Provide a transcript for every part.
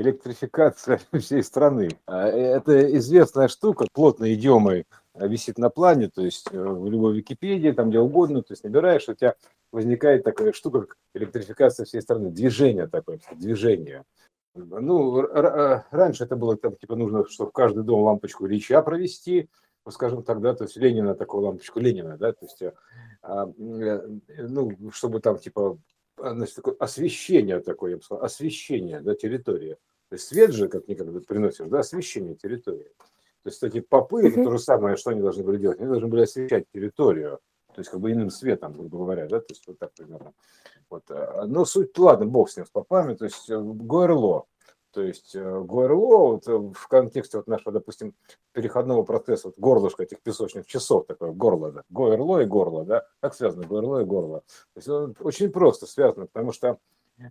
электрификация всей страны. А, это известная штука, плотной идиомой висит на плане, то есть э, в любой Википедии, там где угодно, то есть набираешь, у тебя возникает такая штука, как электрификация всей страны, движение такое, движение. Ну, раньше это было там, типа, нужно, чтобы в каждый дом лампочку Ильича провести, ну, скажем так, да, то есть Ленина, такую лампочку Ленина, да, то есть, а, э, ну, чтобы там, типа, значит, такое освещение такое, я бы сказал, освещение, да, территории. То есть свет же, как никогда приносишь, да, освещение территории. То есть эти попы, это то же самое, что они должны были делать, они должны были освещать территорию, то есть как бы иным светом, грубо говоря, да, то есть вот так примерно. Вот. А, но суть, ладно, бог с ним, с попами, то есть э, ГОРЛО, то есть э, ГОРЛО вот, э, в контексте вот нашего, допустим, переходного процесса, вот горлышко этих песочных часов, такое горло, да, ГОРЛО и горло, да, как связано ГОРЛО и горло? То есть очень просто связано, потому что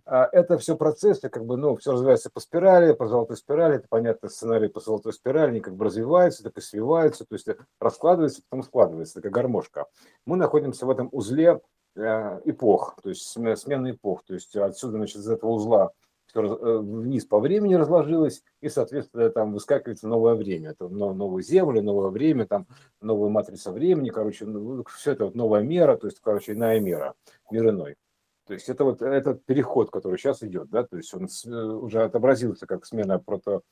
это все процессы, как бы, ну, все развивается по спирали, по золотой спирали, это понятно, сценарий по золотой спирали, они как бы развиваются, так и свиваются, то есть раскладывается, потом складывается, такая гармошка. Мы находимся в этом узле э, эпох, то есть смены эпох, то есть отсюда, значит, из этого узла все э, вниз по времени разложилось, и, соответственно, там выскакивает новое время. Это новые земли, новое время, там новая матрица времени, короче, ну, все это вот новая мера, то есть, короче, иная мера, мир иной. То есть это вот этот переход, который сейчас идет, да, то есть он э, уже отобразился как смена прото,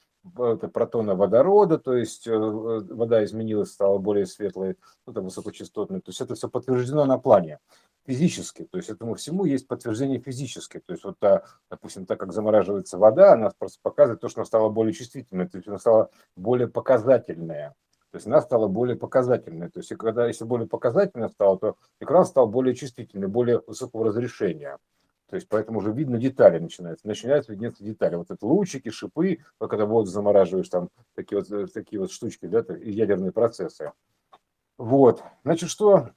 протона водорода, то есть э, вода изменилась, стала более светлой, ну, там, высокочастотной. То есть это все подтверждено на плане физически, то есть этому всему есть подтверждение физически. То есть вот, допустим, так как замораживается вода, она просто показывает то, что она стала более чувствительной, то есть она стала более показательная. То есть она стала более показательной. То есть когда если более показательная стала, то экран стал более чувствительный, более высокого разрешения. То есть поэтому уже видно детали начинаются. Начинаются виднеться детали. Вот это лучики, шипы, когда воду замораживаешь, там такие вот, э, такие вот штучки, да, ядерные процессы. Вот. Значит, что?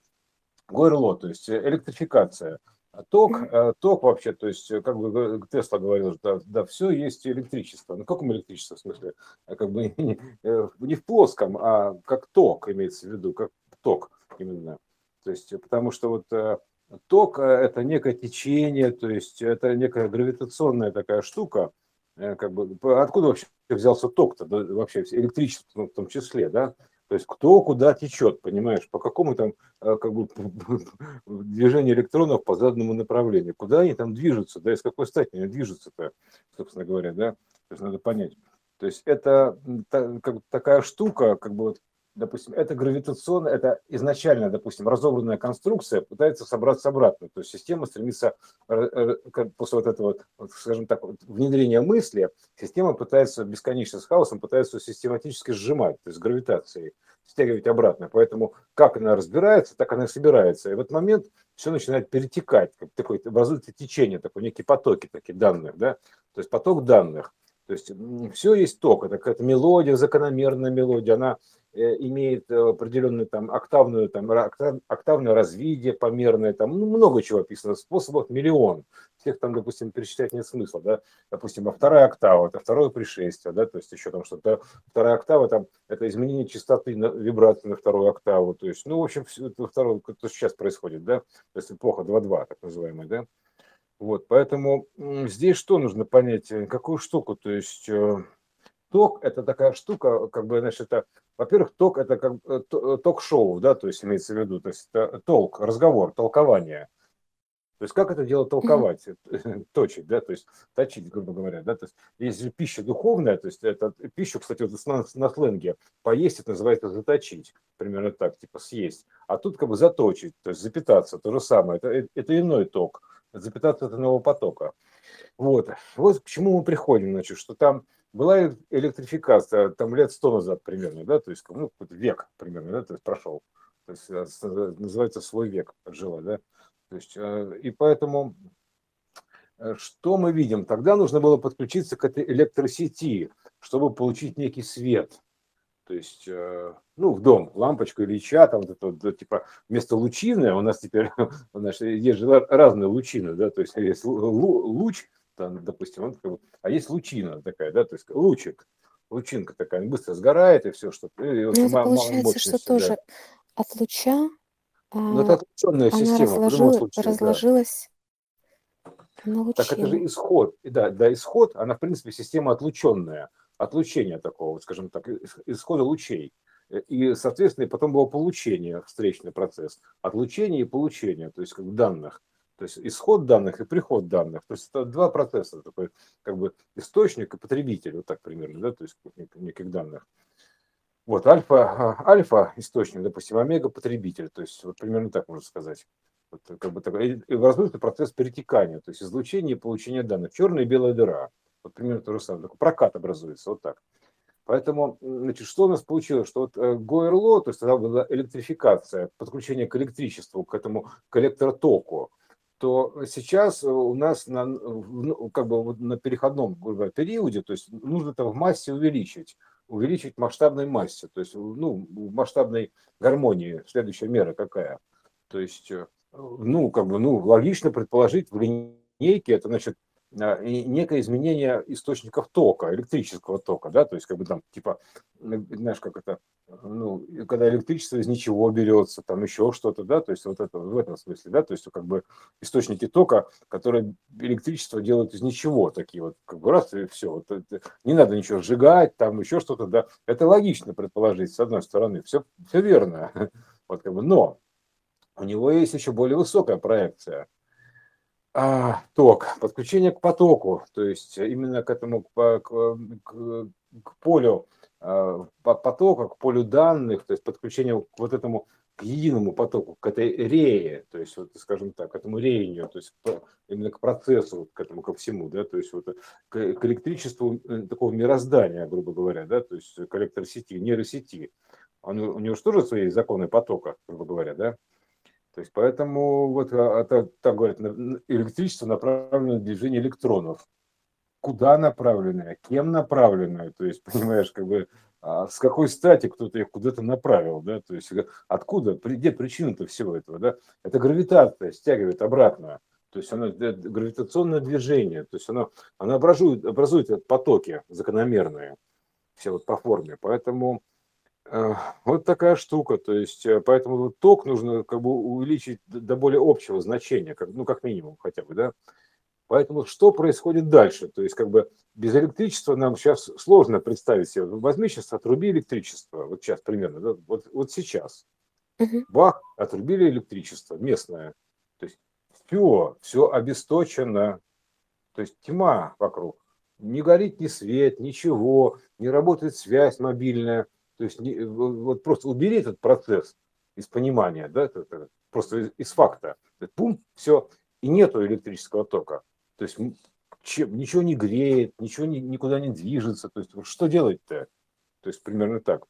ГОРЛО, то есть электрификация – Ток, э, ток вообще, то есть, э, как бы Тесла говорил, да, да, все есть электричество. Ну, каком электричество, в смысле? Как бы не, э, не в плоском, а как ток имеется в виду, как ток именно. То есть, потому что вот ток – это некое течение, то есть, это некая гравитационная такая штука, как бы, откуда вообще взялся ток-то, вообще электричество в том числе, да? То есть кто куда течет, понимаешь, по какому там э, как бы движению электронов по заданному направлению, куда они там движутся, да, из какой стати они движутся-то, собственно говоря, да, то есть надо понять. То есть это как такая штука, как бы вот допустим, это гравитационная, это изначально, допустим, разобранная конструкция пытается собраться обратно. То есть система стремится, э, э, после вот этого, скажем так, внедрения мысли, система пытается бесконечно с хаосом, пытается систематически сжимать, то есть гравитацией, стягивать обратно. Поэтому как она разбирается, так она и собирается. И в этот момент все начинает перетекать, как такое, образуется течение, такой некие потоки таких данных, да, то есть поток данных. То есть все есть ток, это какая-то мелодия, закономерная мелодия, она Э, имеет э, определенную там октавную, там, октавное развитие померное, там ну, много чего описано, способов миллион. Всех там, допустим, перечислять нет смысла, да, допустим, а вторая октава, это второе пришествие, да, то есть еще там что-то, вторая октава, там, это изменение частоты на, вибрации на вторую октаву, то есть, ну, в общем, это второе, то сейчас происходит, да, то есть эпоха 2.2, так называемая, да, вот, поэтому здесь что нужно понять, э, какую штуку, то есть ток – это такая штука, как бы, значит, это, во-первых, ток – это как э, ток-шоу, да, то есть имеется в виду, то есть это толк, разговор, толкование. То есть как это дело толковать, mm-hmm. точить, да, то есть точить, грубо говоря, да, то есть есть пища духовная, то есть это пищу, кстати, вот на, на сленге поесть, это называется заточить, примерно так, типа съесть, а тут как бы заточить, то есть запитаться, то же самое, это, э, это иной ток, запитаться от нового потока. Вот, вот к чему мы приходим, значит, что там была электрификация там лет сто назад примерно, да, то есть ну, какой-то век примерно, да, то есть прошел, то есть э, называется свой век отжила, да, то есть э, и поэтому э, что мы видим? Тогда нужно было подключиться к этой электросети, чтобы получить некий свет. То есть, ну, в дом, лампочку Ильича, там, вот это, типа, вместо лучины, у нас теперь, у нас есть же разные лучины, да, то есть есть луч, там, допустим, он как бы, а есть лучина такая, да, то есть лучик, лучинка такая, быстро сгорает и все, что. И, ну, это получается, что тоже от луча ну, это она система. разложила, разложилась. Так это же исход. Да, да, исход, она, в принципе, система отлученная, отлучение такого, скажем так, исхода лучей. И, соответственно, потом было получение, встречный процесс. Отлучение и получение, то есть как данных. То есть исход данных и приход данных. То есть это два процесса, такой как бы источник и потребитель, вот так примерно, да, то есть неких данных. Вот альфа, а, альфа источник, допустим, омега потребитель, то есть вот примерно так можно сказать. Вот, как бы такой, и возможно процесс перетекания, то есть излучение и получение данных. Черная и белая дыра. Вот примерно то же самое. Такой прокат образуется, вот так. Поэтому, значит, что у нас получилось? Что вот э, ГОРЛО, то есть тогда была электрификация, подключение к электричеству, к этому коллектор-току, то сейчас у нас на, ну, как бы на переходном говоря, периоде, то есть нужно это в массе увеличить, увеличить масштабной массе, то есть ну, в масштабной гармонии. Следующая мера какая? То есть, э, ну, как бы, ну, логично предположить в линейке, это значит а, некое изменение источников тока, электрического тока, да, то есть как бы там типа, знаешь, как это, ну, когда электричество из ничего берется, там еще что-то, да, то есть вот это в этом смысле, да, то есть как бы источники тока, которые электричество делают из ничего, такие вот, как бы раз и все, вот это, не надо ничего сжигать, там еще что-то, да, это логично предположить, с одной стороны, все, все верно, вот как бы, но у него есть еще более высокая проекция – а, ток, подключение к потоку, то есть именно к этому, к, к, к полю а, потока, к полю данных, то есть подключение к вот этому к единому потоку, к этой рее, то есть, вот, скажем так, к этому реянию, то есть именно к процессу, к этому, ко всему, да, то есть вот к, к электричеству э, такого мироздания, грубо говоря, да, то есть коллектор сети, нейросети. Он, у него же тоже свои законы потока, грубо говоря, да, то есть поэтому вот а, это, так говорят, электричество направлено на движение электронов. Куда направленное, кем направленное, то есть, понимаешь, как бы а с какой стати кто-то их куда-то направил, да, то есть откуда, где причина-то всего этого, да, это гравитация стягивает обратно, то есть оно гравитационное движение, то есть оно, оно образует, образует потоки закономерные, все вот по форме, поэтому Э, вот такая штука, то есть э, поэтому ток нужно как бы увеличить до более общего значения, как, ну как минимум хотя бы, да. Поэтому что происходит дальше? То есть как бы без электричества нам сейчас сложно представить себе. Возьми сейчас отруби электричество, вот сейчас примерно, да? вот, вот сейчас. Угу. Бах, отрубили электричество местное. То есть все, все обесточено. То есть тьма вокруг. Не горит ни свет, ничего, не работает связь мобильная то есть не, вот просто убери этот процесс из понимания, да, это, это просто из, из факта. Пум, все, и нету электрического тока. То есть чем, ничего не греет, ничего не, никуда не движется. То есть что делать-то? То есть примерно так.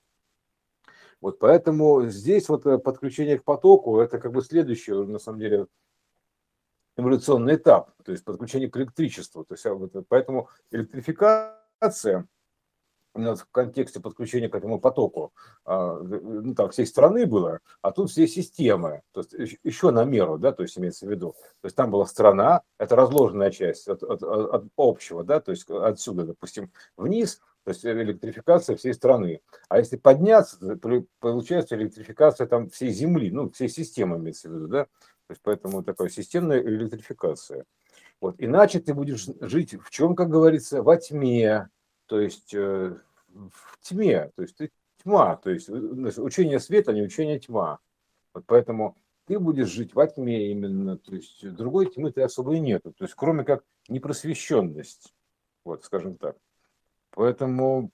Вот поэтому здесь вот э, подключение к потоку, это как бы следующий, на самом деле, эволюционный этап, то есть подключение к электричеству. То есть, а вот, поэтому электрификация – в контексте подключения к этому потоку а, ну, там, всей страны было, а тут все системы, то есть еще на меру, да, то есть имеется в виду. То есть там была страна, это разложенная часть от, от, от общего, да, то есть отсюда, допустим, вниз, то есть электрификация всей страны. А если подняться, получается электрификация там всей Земли, ну, всей системы имеется в виду, да, то есть поэтому такая системная электрификация. Вот. Иначе ты будешь жить в чем, как говорится, во тьме, то есть э, в тьме, то есть ты тьма, то есть учение света, не учение тьма. Вот поэтому ты будешь жить во тьме именно, то есть другой тьмы ты особо и нету, то есть кроме как непросвещенность, вот, скажем так. Поэтому,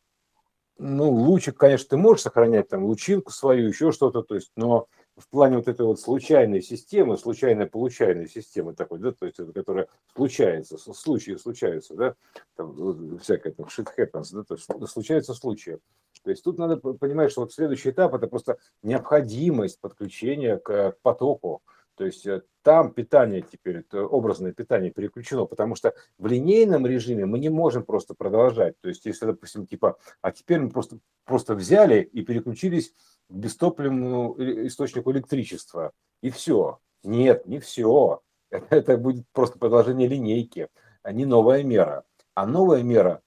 ну, лучик, конечно, ты можешь сохранять там лучинку свою, еще что-то, то есть, но в плане вот этой вот случайной системы, случайной получайной системы такой, да, то есть, которая случается, случаи случаются, да, там, всякое там shit happens, да, то есть случаются случаи. То есть тут надо понимать, что вот следующий этап это просто необходимость подключения к потоку, то есть э, там питание теперь, образное питание переключено, потому что в линейном режиме мы не можем просто продолжать. То есть если, допустим, типа, а теперь мы просто, просто взяли и переключились бестопливному источнику электричества, и все. Нет, не все. Это, будет просто продолжение линейки, а не новая мера. А новая мера,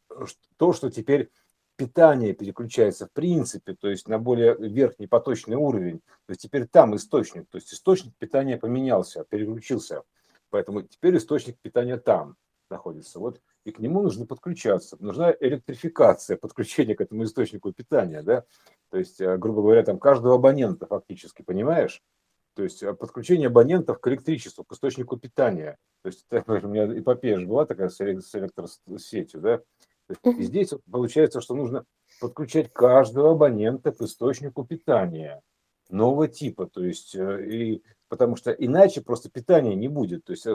то, что теперь питание переключается в принципе, то есть на более верхний поточный уровень, то есть теперь там источник, то есть источник питания поменялся, переключился. Поэтому теперь источник питания там находится. Вот и к нему нужно подключаться. Нужна электрификация, подключение к этому источнику питания, да, то есть, э, грубо говоря, там каждого абонента фактически, понимаешь? То есть э, подключение абонентов к электричеству, к источнику питания. То есть у меня эпопея же была такая с электросетью, да. И здесь получается, что нужно подключать каждого абонента к источнику питания нового типа, то есть э, и потому что иначе просто питания не будет, то есть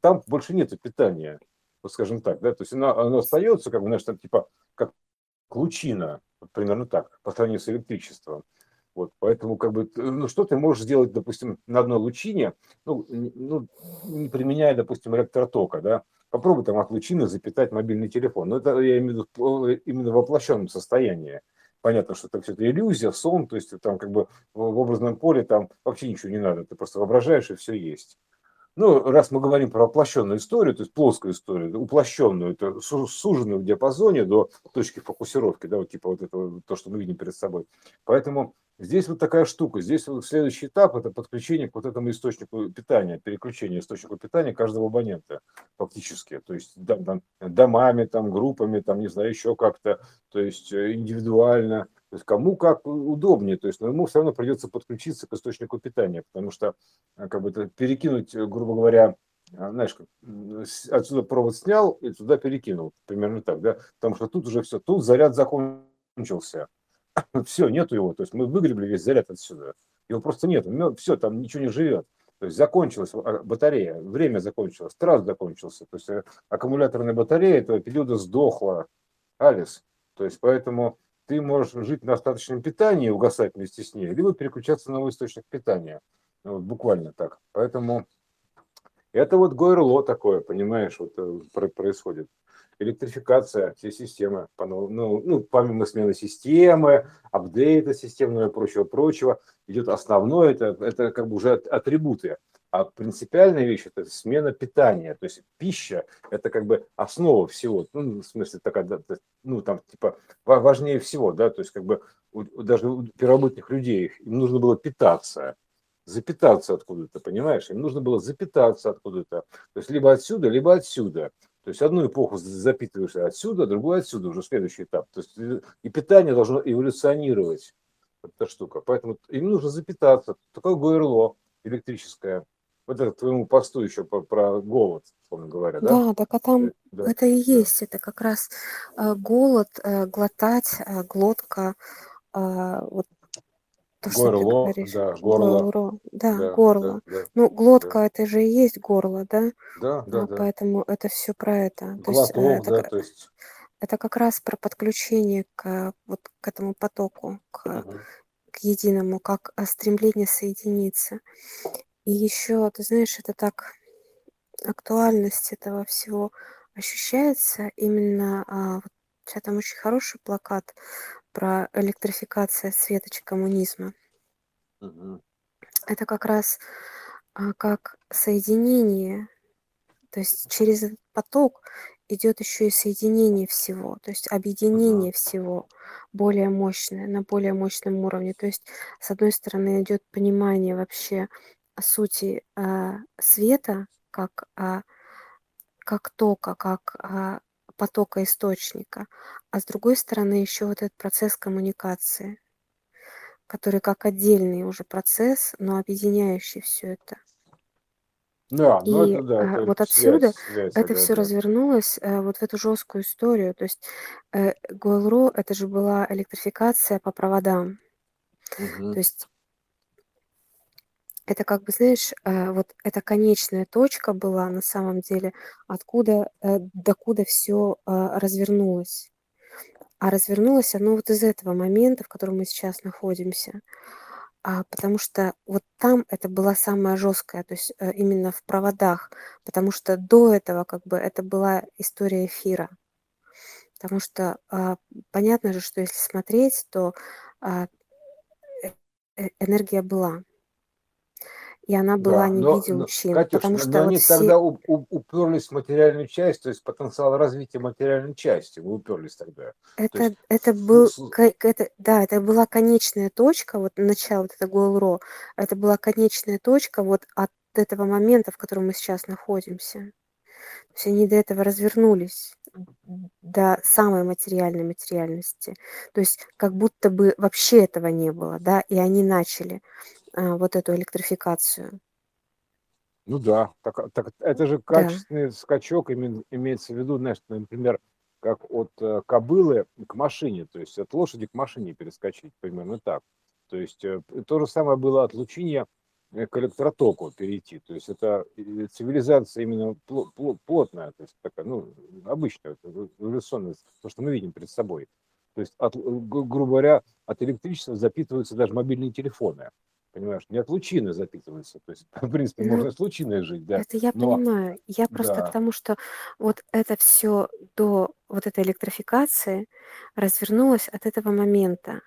там больше нет питания вот скажем так, да, то есть оно, оно остается, как бы, знаешь, там, типа, как лучина, вот примерно так, по сравнению с электричеством. Вот, поэтому, как бы, ну, что ты можешь сделать, допустим, на одной лучине, ну, ну, не применяя, допустим, электротока, да, попробуй там от лучины запитать мобильный телефон. Но это я имею в виду именно в воплощенном состоянии. Понятно, что это все это иллюзия, сон, то есть там как бы в образном поле там вообще ничего не надо, ты просто воображаешь и все есть. Ну, раз мы говорим про воплощенную историю, то есть плоскую историю, уплощенную, это суженную в диапазоне до точки фокусировки, да, вот типа вот это то, что мы видим перед собой. Поэтому здесь вот такая штука. Здесь вот следующий этап – это подключение к вот этому источнику питания, переключение источнику питания каждого абонента фактически. То есть домами, там, группами, там, не знаю, еще как-то, то есть э, индивидуально – то есть кому как удобнее, то есть но ему все равно придется подключиться к источнику питания, потому что э, как бы это перекинуть, э, грубо говоря, э, знаешь, как, отсюда провод снял и туда перекинул, примерно так, да, потому что тут уже все, тут заряд закончился, все, нету его, то есть мы выгребли весь заряд отсюда, его просто нет, все, там ничего не живет. То есть закончилась а, батарея, время закончилось, трасс закончился. То есть аккумуляторная батарея этого периода сдохла, Алис. То есть поэтому ты можешь жить на остаточном питании, угасать вместе с ней, либо переключаться на новый источник питания. Ну, вот буквально так. Поэтому это вот горло такое, понимаешь, вот э, происходит. Электрификация всей системы, ну, ну, помимо смены системы, апдейта системного и прочего-прочего, идет основное, это, это как бы уже атрибуты. А принципиальная вещь – это смена питания. То есть пища – это как бы основа всего. Ну, в смысле, такая, ну, там, типа, важнее всего, да, то есть как бы даже у первобытных людей им нужно было питаться, запитаться откуда-то, понимаешь? Им нужно было запитаться откуда-то. То есть либо отсюда, либо отсюда. То есть одну эпоху запитываешься отсюда, другую отсюда, уже следующий этап. То есть и питание должно эволюционировать, эта штука. Поэтому им нужно запитаться. Такое горло электрическое вот это твоему посту еще про, про голод, условно говоря, да? Да, так а там да, это и есть, да. это как раз э, голод, э, глотать, э, глотка, э, вот то, что ты говоришь. да, горло. горло. Да, да, горло. Да, да, ну, глотка да. это же и есть горло, да? Да, да, а, да. Поэтому это все про это. То есть, э, это, да, то есть... это как раз про подключение к вот к этому потоку, к, угу. к единому, как стремление соединиться. И еще, ты знаешь, это так, актуальность этого всего ощущается именно, а, вот сейчас там очень хороший плакат про электрификация светоч коммунизма. Мгм. Это как раз а, как соединение, то есть через этот поток идет еще и соединение всего, то есть объединение всего более мощное, на более мощном уровне. То есть, с одной стороны, идет понимание вообще сути а, света как, а, как тока, как а, потока источника, а с другой стороны еще вот этот процесс коммуникации, который как отдельный уже процесс, но объединяющий все это. Да, ну И это да, это вот отсюда связь, это да, все да. развернулось вот в эту жесткую историю. То есть э, Гойл-Ро это же была электрификация по проводам. Угу. То есть это как бы, знаешь, э, вот эта конечная точка была на самом деле, откуда, э, докуда все а, развернулось. А развернулось оно вот из этого момента, в котором мы сейчас находимся. А, потому что вот там это была самая жесткая, то есть э, именно в проводах, потому что до этого как бы это была история эфира. Потому что а, понятно же, что если смотреть, то а, энергия была и она была Да, не в но, но, Катюш, потому что но вот они все... тогда у- у- уперлись в материальную часть, то есть потенциал развития материальной части. Вы уперлись тогда. То Это, есть, это был, это, да, это была конечная точка, вот начало вот это Гойл-Ро, это была конечная точка вот от этого момента, в котором мы сейчас находимся. То есть они до этого развернулись до самой материальной материальности. То есть как будто бы вообще этого не было, да, и они начали а, вот эту электрификацию. Ну да, так, так это же качественный да. скачок име, имеется в виду, знаешь, например, как от э, кобылы к машине, то есть от лошади к машине перескочить, примерно так. То есть э, то же самое было от лучиния э, к электротоку перейти. То есть это цивилизация именно плотная, то есть такая, ну, обычная, эволюционная, то, что мы видим перед собой. То есть, от, грубо говоря, от электричества запитываются даже мобильные телефоны понимаешь, не от лучины запитывается. То есть, в принципе, ну, можно с лучиной жить, да. Это я но... понимаю. Я просто да. к тому, что вот это все до вот этой электрификации развернулось от этого момента.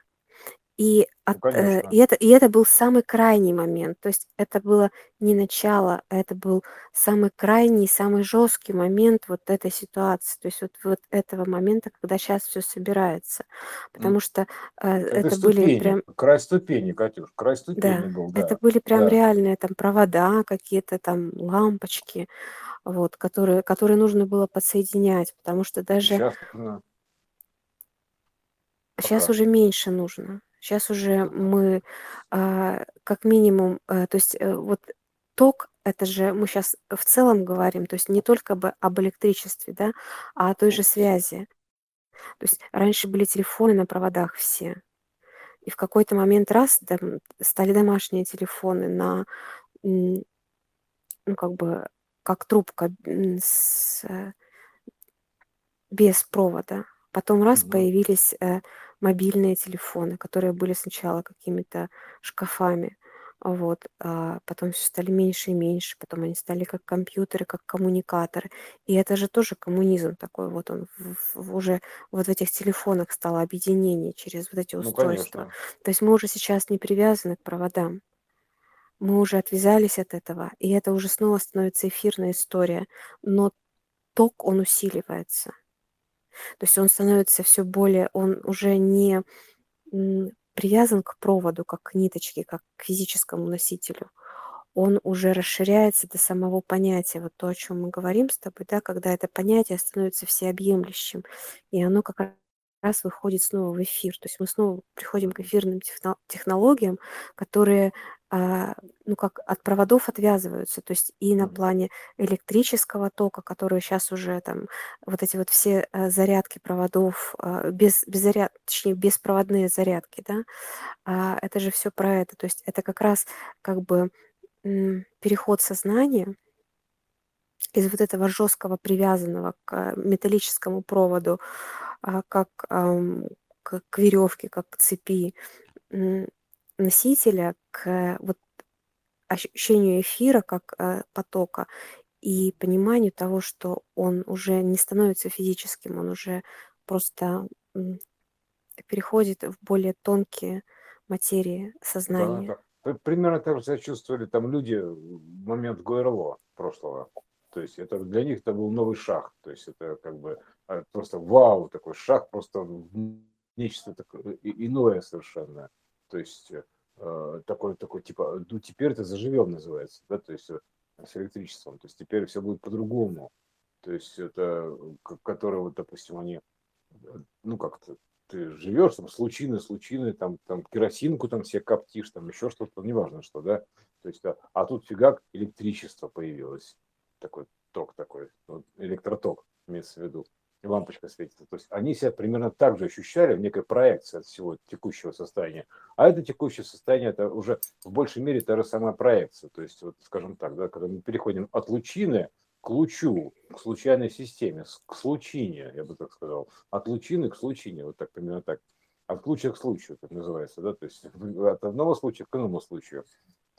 И, ну, от, э, и, это, и это был самый крайний момент. То есть это было не начало, а это был самый крайний, самый жесткий момент вот этой ситуации. То есть вот, вот этого момента, когда сейчас все собирается. Потому что э, это, это были прям... Край ступени, Катюш, край ступени да, был, да. Это были прям да. реальные там провода, какие-то там лампочки, вот, которые, которые нужно было подсоединять, потому что даже... Сейчас, да. Сейчас уже меньше нужно. Сейчас уже мы а, как минимум, а, то есть э, вот ток, это же мы сейчас в целом говорим, то есть не только бы об электричестве, да, а о той же связи. То есть раньше были телефоны на проводах все, и в какой-то момент раз там, стали домашние телефоны на, ну как бы, как трубка с, без провода. Потом раз угу. появились э, мобильные телефоны, которые были сначала какими-то шкафами, вот, а потом все стали меньше и меньше, потом они стали как компьютеры, как коммуникаторы. И это же тоже коммунизм такой, вот он в, в, уже вот в этих телефонах стало объединение через вот эти ну, устройства. Конечно. То есть мы уже сейчас не привязаны к проводам. Мы уже отвязались от этого, и это уже снова становится эфирная история. Но ток, он усиливается. То есть он становится все более, он уже не привязан к проводу, как к ниточке, как к физическому носителю. Он уже расширяется до самого понятия, вот то, о чем мы говорим с тобой, да, когда это понятие становится всеобъемлющим, и оно как раз выходит снова в эфир. То есть мы снова приходим к эфирным технологиям, которые ну, как от проводов отвязываются, то есть и на плане электрического тока, которые сейчас уже там, вот эти вот все а, зарядки проводов, а, без, без заряд, точнее, беспроводные зарядки, да, а, это же все про это, то есть это как раз как бы переход сознания из вот этого жесткого привязанного к металлическому проводу, а, как к веревке, как к цепи, носителя к вот ощущению эфира как э, потока и пониманию того, что он уже не становится физическим, он уже просто переходит в более тонкие материи сознания. Да, Примерно так же себя чувствовали там люди в момент ГРЛО прошлого. То есть это для них это был новый шаг. То есть это как бы а, просто вау, такой шаг, просто нечто такое иное совершенно. То есть э, такой, такой типа, ну теперь это заживем называется, да, то есть э, с электричеством, то есть теперь все будет по-другому. То есть это, которые вот, допустим, они, ну как-то, ты живешь там с лучиной, там, там керосинку там себе коптишь, там еще что-то, неважно что, да, то есть, а, а тут фигак электричество появилось, такой ток такой, вот, электроток имеется в виду лампочка светится. То есть они себя примерно так же ощущали в некой проекции от всего текущего состояния. А это текущее состояние, это уже в большей мере та же самая проекция. То есть, вот, скажем так, да, когда мы переходим от лучины к лучу, к случайной системе, к случине, я бы так сказал, от лучины к случине, вот так примерно так, от случая к случаю, так называется, да, то есть от одного случая к иному случаю.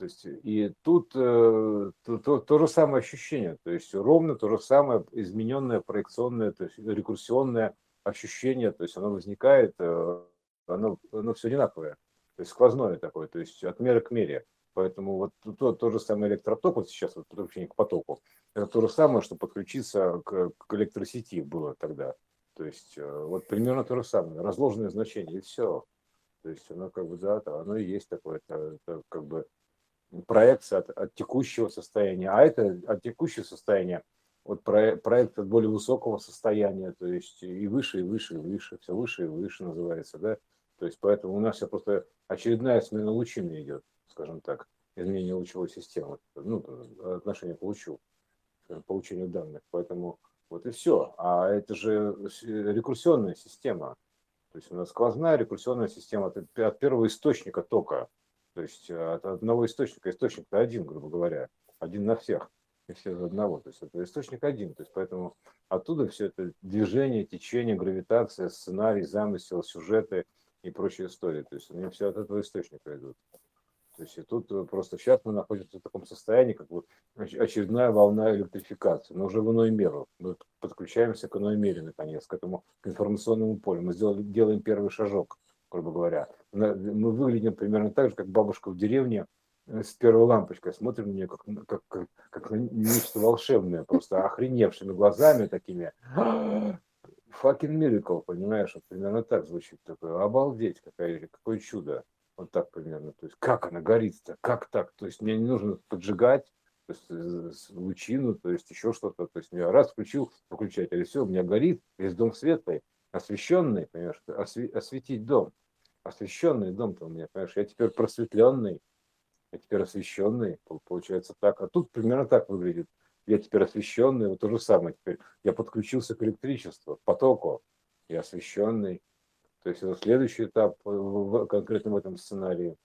То есть и тут э, то, то, то же самое ощущение, то есть ровно то же самое измененное проекционное, то есть рекурсионное ощущение, то есть оно возникает, э, оно, оно все одинаковое, то есть сквозное такое, то есть от меры к мере. Поэтому вот то, то же самое электроток, вот сейчас вот подключение к потоку, это то же самое, что подключиться к, к электросети было тогда. То есть э, вот примерно то же самое, разложенное значение, и все. То есть оно как бы, да, оно и есть такое, это, это как бы проекция от, от текущего состояния, а это от текущего состояния, вот про, проект от более высокого состояния, то есть и выше, и выше, и выше, все выше и выше называется, да, то есть поэтому у нас сейчас просто очередная смена лучины идет, скажем так, изменение лучевой системы, ну, отношение к лучу, получению данных, поэтому вот и все. А это же рекурсионная система, то есть у нас сквозная рекурсионная система от первого источника тока. То есть э, от одного источника, источник-то один, грубо говоря, один на всех, и все из одного. То есть это источник один. То есть поэтому оттуда все это движение, течение, гравитация, сценарий, замысел, сюжеты и прочие истории. То есть они все от этого источника идут. То есть и тут э, просто сейчас мы находимся в таком состоянии, как бы очередная волна электрификации, но уже в иной меру. Мы подключаемся к иной мере, наконец, к этому к информационному полю. Мы сделали, делаем первый шажок, грубо говоря. Мы выглядим примерно так же, как бабушка в деревне э, с первой лампочкой. Смотрим на нее как, как, как, как на нечто волшебное, просто охреневшими глазами такими. Fucking miracle, понимаешь? Вот примерно так звучит. Такое, обалдеть, какое, какое чудо. Вот так примерно. То есть как она горит-то? Как так? То есть мне не нужно поджигать, то есть э, лучину, то есть еще что-то. То есть я раз включил выключатель, и все, у меня горит, весь дом светлый, освещенный, понимаешь, осве- осветить дом. Освещенный дом-то у меня, понимаешь, я теперь просветленный, я теперь освещенный, получается так. А тут примерно так выглядит. Я теперь освещенный, вот то же самое теперь. Я подключился к электричеству, к потоку, я освещенный, то есть это следующий этап в, конкретно в этом сценарии.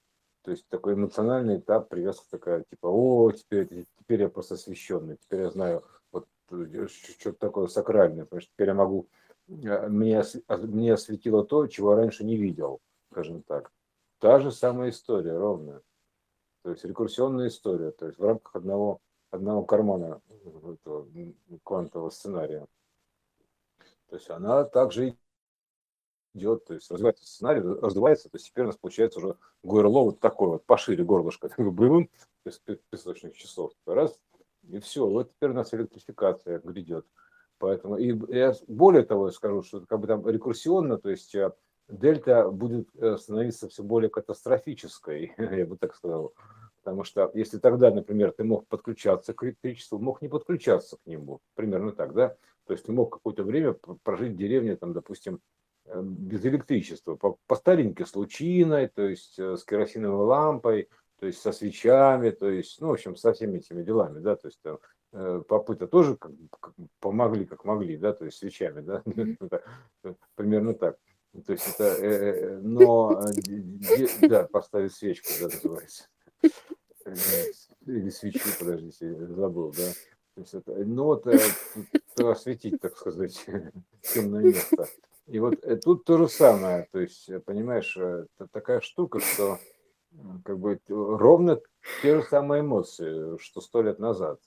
То есть такой эмоциональный этап, привязка такая, типа, о, теперь, теперь я просто освященный, теперь я знаю вот э, что-то такое сакральное, потому что теперь я могу, мне, мне осветило то, чего я раньше не видел, скажем так. Та же самая история, ровно. То есть рекурсионная история, то есть в рамках одного, одного кармана этого квантового сценария. То есть она также идет, то есть развивается сценарий, раздувается, то есть теперь у нас получается уже горло вот такое вот, пошире горлышко, такой есть песочных часов, раз, и все, вот теперь у нас электрификация грядет. Поэтому, и я более того скажу, что как бы там рекурсионно, то есть э, дельта будет э, становиться все более катастрофической, я бы так сказал. Потому что если тогда, например, ты мог подключаться к электричеству, мог не подключаться к нему, примерно так, да? То есть ты мог какое-то время прожить в деревне, там, допустим, Э, без электричества, по, по старинке с лучиной, то есть с керосиновой лампой, то есть со свечами, то есть, ну, в общем, со всеми этими делами, да, то есть э, попы-то тоже как, помогли, как могли, да, то есть свечами, да, примерно так. То есть это, э, но, да, поставить свечку, да, называется. Или свечу, подождите, забыл, да. То есть это, ну вот, то осветить, так сказать, темное место. И вот э, тут то же самое, то есть, э, понимаешь, э, это такая штука, что как бы ровно те же самые эмоции, что сто лет назад.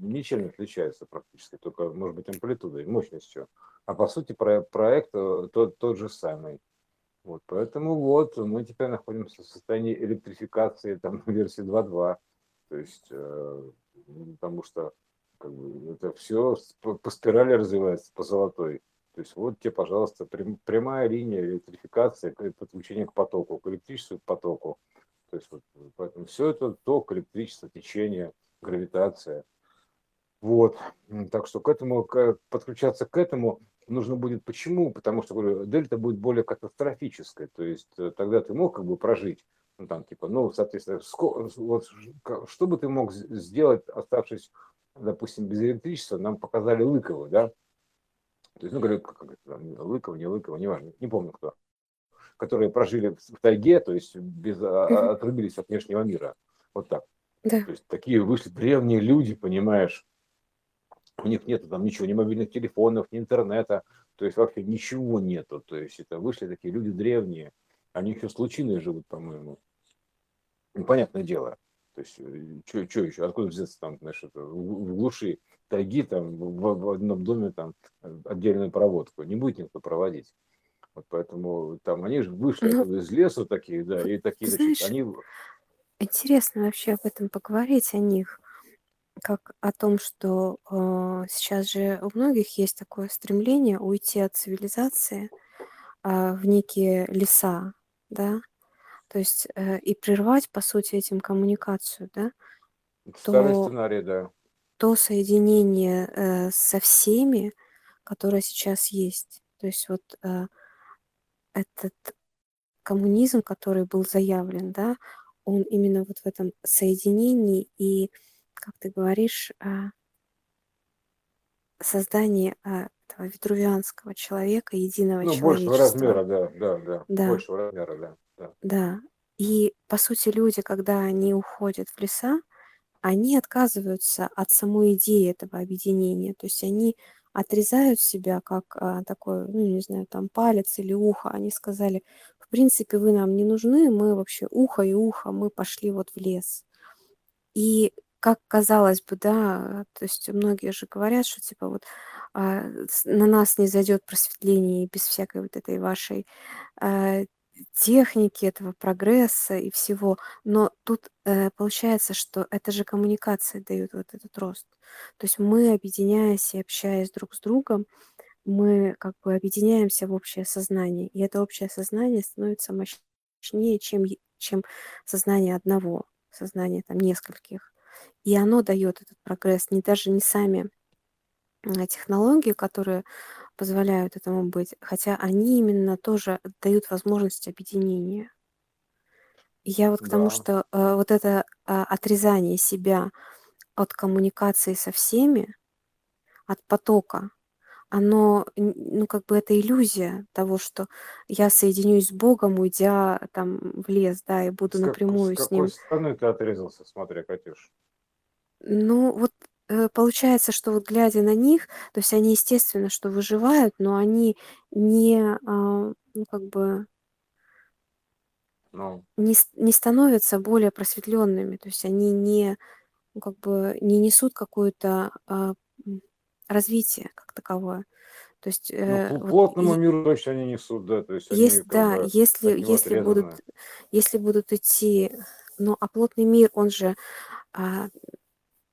Ничем не отличается практически, только, может быть, амплитудой, мощностью. А по сути про проект тот, тот же самый. Вот, поэтому вот мы теперь находимся в состоянии электрификации там версии 2.2. То есть, э, потому что как бы, это все по, по спирали развивается, по золотой. То есть вот тебе, пожалуйста, прямая линия электрификации, подключение к потоку, к электричеству, к потоку. То есть вот, поэтому все это ток, электричество, течение, гравитация. Вот. Так что к этому, к, подключаться к этому нужно будет почему? Потому что, говорю, дельта будет более катастрофической. То есть э, тогда ты мог как бы прожить, ну там типа, ну, соответственно, вот, что бы ты мог сделать, оставшись, допустим, без электричества, нам показали Лыкову, да, то есть, ну, говорю, как, как, там, Лыкова, не Лыкова, неважно, не помню кто, которые прожили в тайге, то есть без, а, отрубились от внешнего мира. Вот так. Да. То есть такие вышли древние люди, понимаешь, у них нет там ничего, ни мобильных телефонов, ни интернета, то есть вообще ничего нету. То есть это вышли такие люди древние, они еще с лучиной живут, по-моему. Непонятное дело. То есть, что еще, откуда взяться там, знаешь, это, в, в глуши тайги, там, в, в одном доме там отдельную проводку, не будет никто проводить. Вот поэтому там они же вышли ну, из леса такие, да, и такие, знаешь, значит, они... Интересно вообще об этом поговорить, о них, как о том, что э, сейчас же у многих есть такое стремление уйти от цивилизации э, в некие леса, да, то есть э, и прервать, по сути, этим коммуникацию, да, Старый то, сценарий, да. то соединение э, со всеми, которое сейчас есть. То есть вот э, этот коммунизм, который был заявлен, да, он именно вот в этом соединении и, как ты говоришь, э, создании э, этого витрувианского человека, единого Ну, большего человечества. размера, да, да, да. Да, Большего размера, да, да. да. И, по сути, люди, когда они уходят в леса, они отказываются от самой идеи этого объединения. То есть они отрезают себя как а, такой, ну, не знаю, там палец или ухо. Они сказали, в принципе, вы нам не нужны, мы вообще ухо и ухо, мы пошли вот в лес. И как казалось бы, да, то есть многие же говорят, что типа вот а, на нас не зайдет просветление без всякой вот этой вашей а, техники, этого прогресса и всего. Но тут э, получается, что это же коммуникация дает вот этот рост. То есть мы, объединяясь и общаясь друг с другом, мы как бы объединяемся в общее сознание. И это общее сознание становится мощнее, чем, чем сознание одного, сознание там нескольких. И оно дает этот прогресс, не даже не сами э, технологии, которые позволяют этому быть, хотя они именно тоже дают возможность объединения. И я вот к тому, Да. что э, вот это а, отрезание себя от коммуникации со всеми, от потока, оно, ну, как бы это иллюзия того, что я соединюсь с Богом, уйдя там в лес, да, и буду С, как- напрямую с с Ним. какой стороны ты отрезался, смотря, Катюш? Ну, вот э, получается, что вот глядя на них, то есть они, естественно, что выживают, но они не, а, ну, как бы Ну, не, не становятся более просветленными, то есть они не, ну, как бы не несут какое-то а, развитие как таковое. То есть ну, э, вот плотному е- миру точно они несут, да, то есть они есть, как да, бы если, если будут, отрезаны. если будут идти, ну, а плотный мир, он же, а,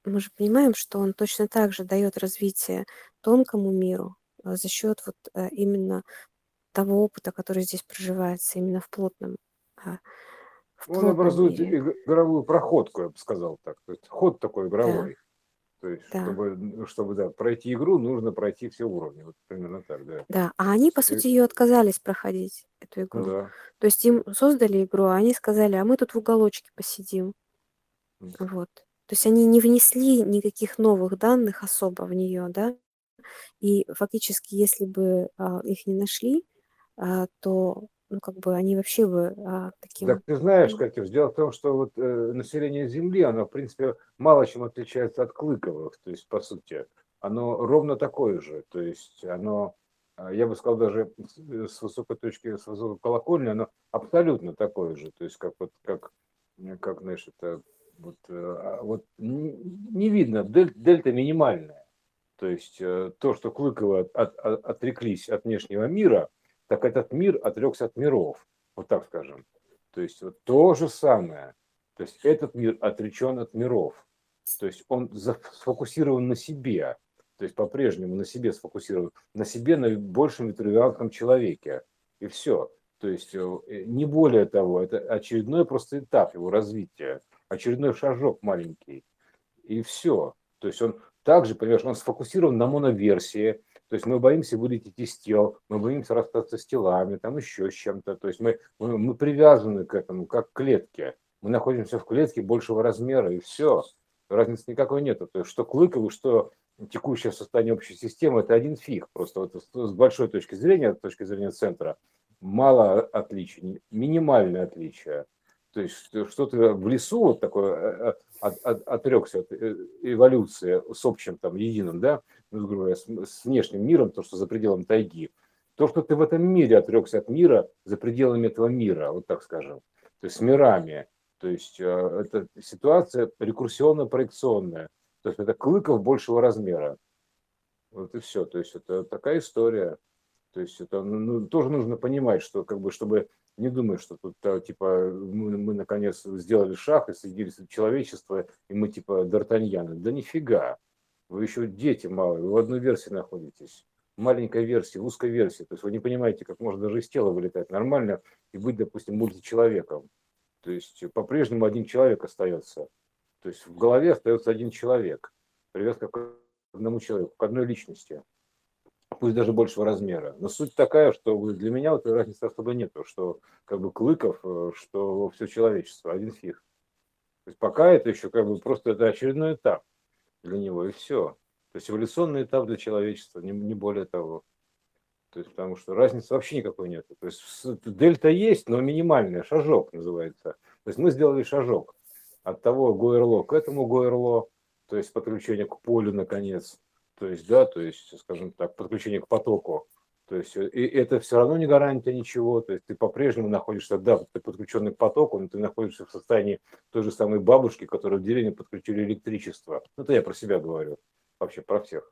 мы же понимаем, что он точно так же дает развитие тонкому миру а, за счет вот а, именно того опыта, который здесь проживается, именно в плотном, а, в Он образует мире. иг- игровую проходку, я бы сказал так. То есть ход такой Да, игровой. То есть, да. чтобы, чтобы да, пройти игру, нужно пройти все уровни. Вот примерно так, да. Да, а они, по сути, ее отказались проходить, эту игру. да. То есть им создали игру, а они сказали, а мы тут в уголочке посидим. М. Вот. То есть они не внесли никаких новых данных особо в нее, да. И фактически, если бы а, их не нашли, а, то, ну, как бы они вообще бы а, Так таким... ты знаешь, м, Катюш, дело в том, что вот э, население Земли, оно, в принципе, мало чем отличается от клыковых, то есть, по сути, оно ровно такое же, то есть, оно, а, я бы сказал, даже с э, с высокой точки, с высокой колокольни, оно абсолютно такое же, то есть, как вот, как, как, знаешь, это, вот, э, а, вот не, видно, дель- дельта минимальная, то есть, э, то, что клыковые от- от- от- отреклись от внешнего мира, так этот мир отрекся от миров, вот так скажем. То есть вот то же самое. То есть этот мир отречен от миров. То есть он сфокусирован на себе. То есть по-прежнему на себе сфокусирован. На себе, на большем витрувианском человеке. И все. То есть э, не более того, это очередной просто этап его развития. Очередной шажок маленький. И все. То есть он также, понимаешь, он сфокусирован на моноверсии. То есть мы боимся вылететь из тел, мы боимся расстаться с телами, там еще с чем-то. То есть мы, мы, мы привязаны к этому, как к клетке. Мы находимся в клетке большего размера, и все. Разницы никакой нет. То есть что клыковый, что текущее состояние общей системы, это один фиг. Просто вот с большой точки зрения, с точки зрения центра, мало отличий, минимальное отличие. То есть что- что-то в лесу вот такое э, от, от- отрекся от э, эволюции с общим там единым, да, ну, с, с внешним миром, то, что за пределом тайги. То, что ты в этом мире отрекся от мира за пределами этого мира, вот так скажем, то есть с мирами. То есть э, это ситуация рекурсионно-проекционная. То есть это клыков большего размера. Вот и все. То есть это такая история. То есть это ну, тоже нужно понимать, что как бы, чтобы не думать, что тут а, типа мы, мы наконец сделали шаг и соединились человечество, и мы типа Д'Артаньяны. Да нифига. Вы еще дети малые, вы в одной версии находитесь. маленькой версии, узкой версии. То есть вы не понимаете, как можно даже из тела вылетать нормально и быть, допустим, мультичеловеком. То есть по-прежнему один человек остается. То есть в голове остается один человек. Привязка к одному человеку, к одной личности. Пусть даже большего размера. Но суть такая, что для меня вот разницы особо нету, что как бы Клыков, э, что все человечество, один фиг. То есть пока это еще как бы просто это очередной этап для него, и все. То есть эволюционный этап для человечества, не, не более того. То есть, потому что разницы вообще никакой нет. То есть дельта есть, но минимальная, шажок называется. То есть мы сделали шажок от того ГОРЛО к этому ГОРЛО, то есть подключение к полю, наконец. То есть, да, то есть, скажем так, подключение к потоку. То есть, и это все равно не гарантия ничего. То есть, ты по-прежнему находишься, да, ты подключенный к потоку, но ты находишься в состоянии той же самой бабушки, которая в деревне подключили электричество. Ну, это я про себя говорю вообще про всех.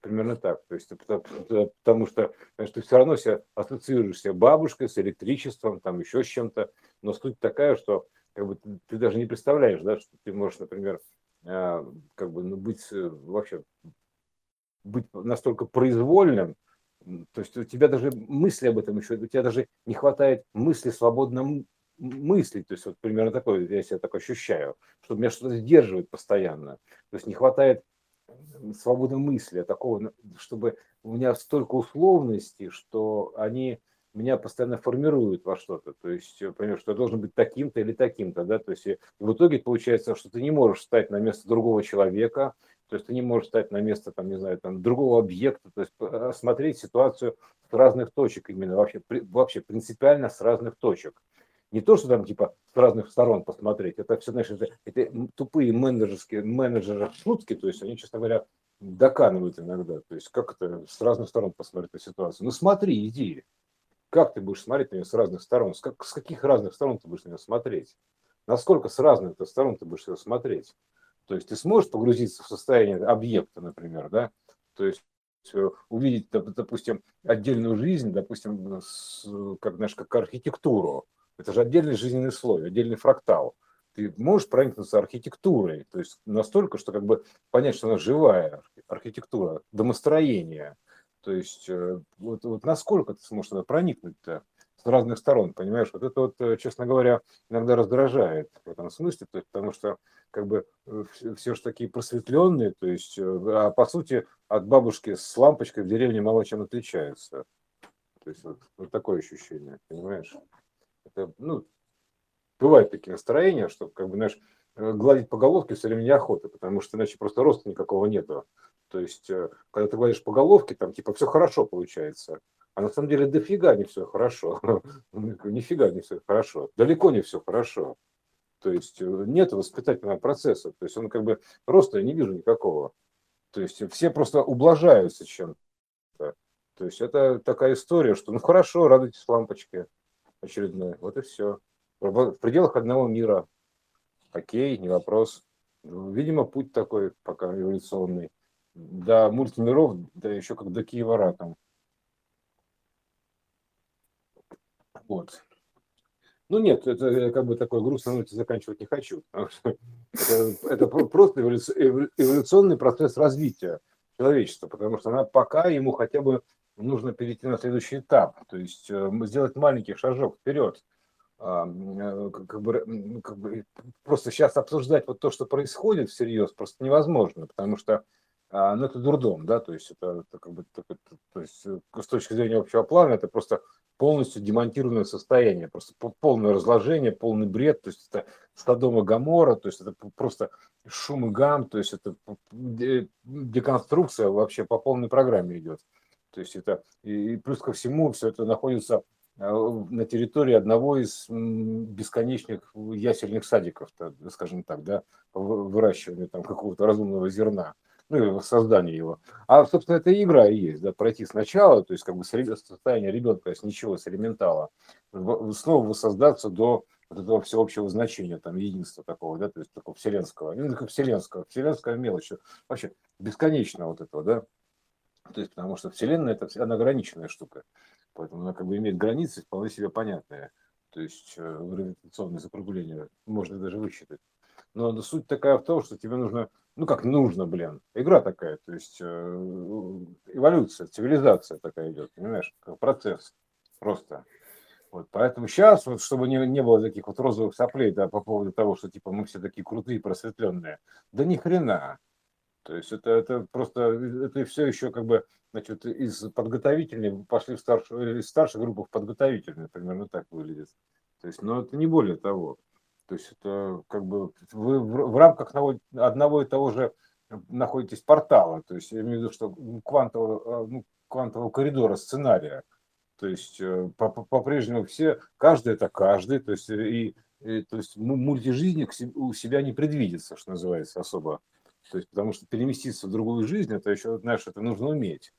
Примерно так. То есть, потому что конечно, ты все равно себя ассоциируешься бабушкой, с электричеством, там еще с чем-то. Но суть такая, что как бы, ты, ты даже не представляешь, да, что ты можешь, например, а, как бы ну, быть э, вообще быть настолько произвольным, то есть у тебя даже мысли об этом еще, у тебя даже не хватает мысли свободно мыслить, то есть вот примерно такое, я себя так ощущаю, что меня что-то сдерживает постоянно, то есть не хватает свободы мысли, такого, чтобы у меня столько условностей, что они меня постоянно формируют во что-то. То есть, понимаешь, что я должен быть таким-то или таким-то, да, то есть и в итоге получается, что ты не можешь стать на место другого человека, то есть ты не можешь стать на место, там, не знаю, там, другого объекта, то есть смотреть ситуацию с разных точек именно, вообще, вообще принципиально с разных точек не то, что там типа с разных сторон посмотреть, это все, знаешь, это, это тупые менеджерские, менеджеры шутки, то есть они, честно говоря, доканывают иногда, то есть как это с разных сторон посмотреть на ситуацию. Ну смотри, иди, как ты будешь смотреть на нее с разных сторон, с, как, с каких разных сторон ты будешь на нее смотреть, насколько с разных сторон ты будешь ее смотреть. То есть ты сможешь погрузиться в состояние объекта, например, да, то есть э, увидеть, допустим, отдельную жизнь, допустим, как, знаешь, как архитектуру, это же отдельный жизненный слой, отдельный фрактал. Ты можешь проникнуться архитектурой, то есть настолько, что как бы понять, что она живая архитектура, домостроение. То есть э, вот, вот насколько ты сможешь туда проникнуть-то с разных сторон, понимаешь? Вот это вот, э, честно говоря, иногда раздражает в этом смысле, то есть, потому что как бы э, все же такие просветленные, то есть, а по сути от бабушки с лампочкой в деревне мало чем отличаются. То есть вот, вот такое ощущение, понимаешь? Это, ну, бывают такие настроения, что, как бы, знаешь, э, гладить по головке все время неохота, потому что иначе просто роста никакого нету. То есть, э, когда ты гладишь по головке, там, типа, все хорошо получается. А на самом деле дофига не все хорошо. Нифига не все хорошо. Далеко не все хорошо. То есть, э, нет воспитательного процесса. То есть, он как бы роста я не вижу никакого. То есть, все просто ублажаются чем-то. То есть, это такая история, что, ну, хорошо, радуйтесь лампочке очередной. Вот и все. В пределах одного мира. Окей, не вопрос. Видимо, путь такой пока эволюционный. До мультимиров, да еще как до Киева там. Вот. Ну нет, это как бы такой грустной ноте заканчивать не хочу. Это, просто эволюционный процесс развития человечества, потому что она пока ему хотя бы нужно перейти на следующий этап, то есть э, сделать маленький шажок вперед. А, э, как бы, как бы просто сейчас обсуждать вот то, что происходит всерьез, просто невозможно, потому что а, ну, это дурдом, да, то есть это, это как бы, то есть э, с точки зрения общего плана это просто полностью демонтированное состояние, просто полное разложение, полный бред, то есть это Стадома Гамора, то есть это просто шум и гам, то есть это деконструкция вообще по полной программе идет. То есть это и плюс ко всему все это находится а, на территории одного из бесконечных ясельных садиков, скажем так, да, выращивания там какого-то разумного зерна, ну, создания его. А, собственно, это игра и есть, да, пройти сначала, то есть как бы состояние ребенка с ничего, с элементала, снова воссоздаться до вот этого всеобщего значения, там, единства такого, да, то есть такого вселенского, ну, как вселенского, вселенская мелочь, вообще бесконечно вот этого, да, то есть, потому что Вселенная это она ограниченная штука. Поэтому она как бы имеет границы вполне себе понятные. То есть гравитационное э, закругление можно даже высчитать. Но суть такая в том, что тебе нужно ну как нужно, блин. Игра такая, то есть э, эволюция, цивилизация такая идет, понимаешь, как процесс просто. Вот, поэтому сейчас, вот, чтобы не, не было таких вот розовых соплей, да, по поводу того, что типа мы все такие крутые, просветленные, да ни хрена. То есть это, это просто, это все еще как бы, значит, из подготовительной пошли в старшую, из старшей группы в подготовительную, примерно так выглядит. То есть, но это не более того. То есть это как бы вы в, рамках одного, и того же находитесь портала, то есть я имею в виду, что квантового, ну, квантового коридора сценария. То есть э, по-прежнему все, каждый это каждый, то есть и, и то есть мультижизник у себя не предвидится, что называется, особо. То есть потому что переместиться в другую жизнь, это еще, знаешь, это нужно уметь.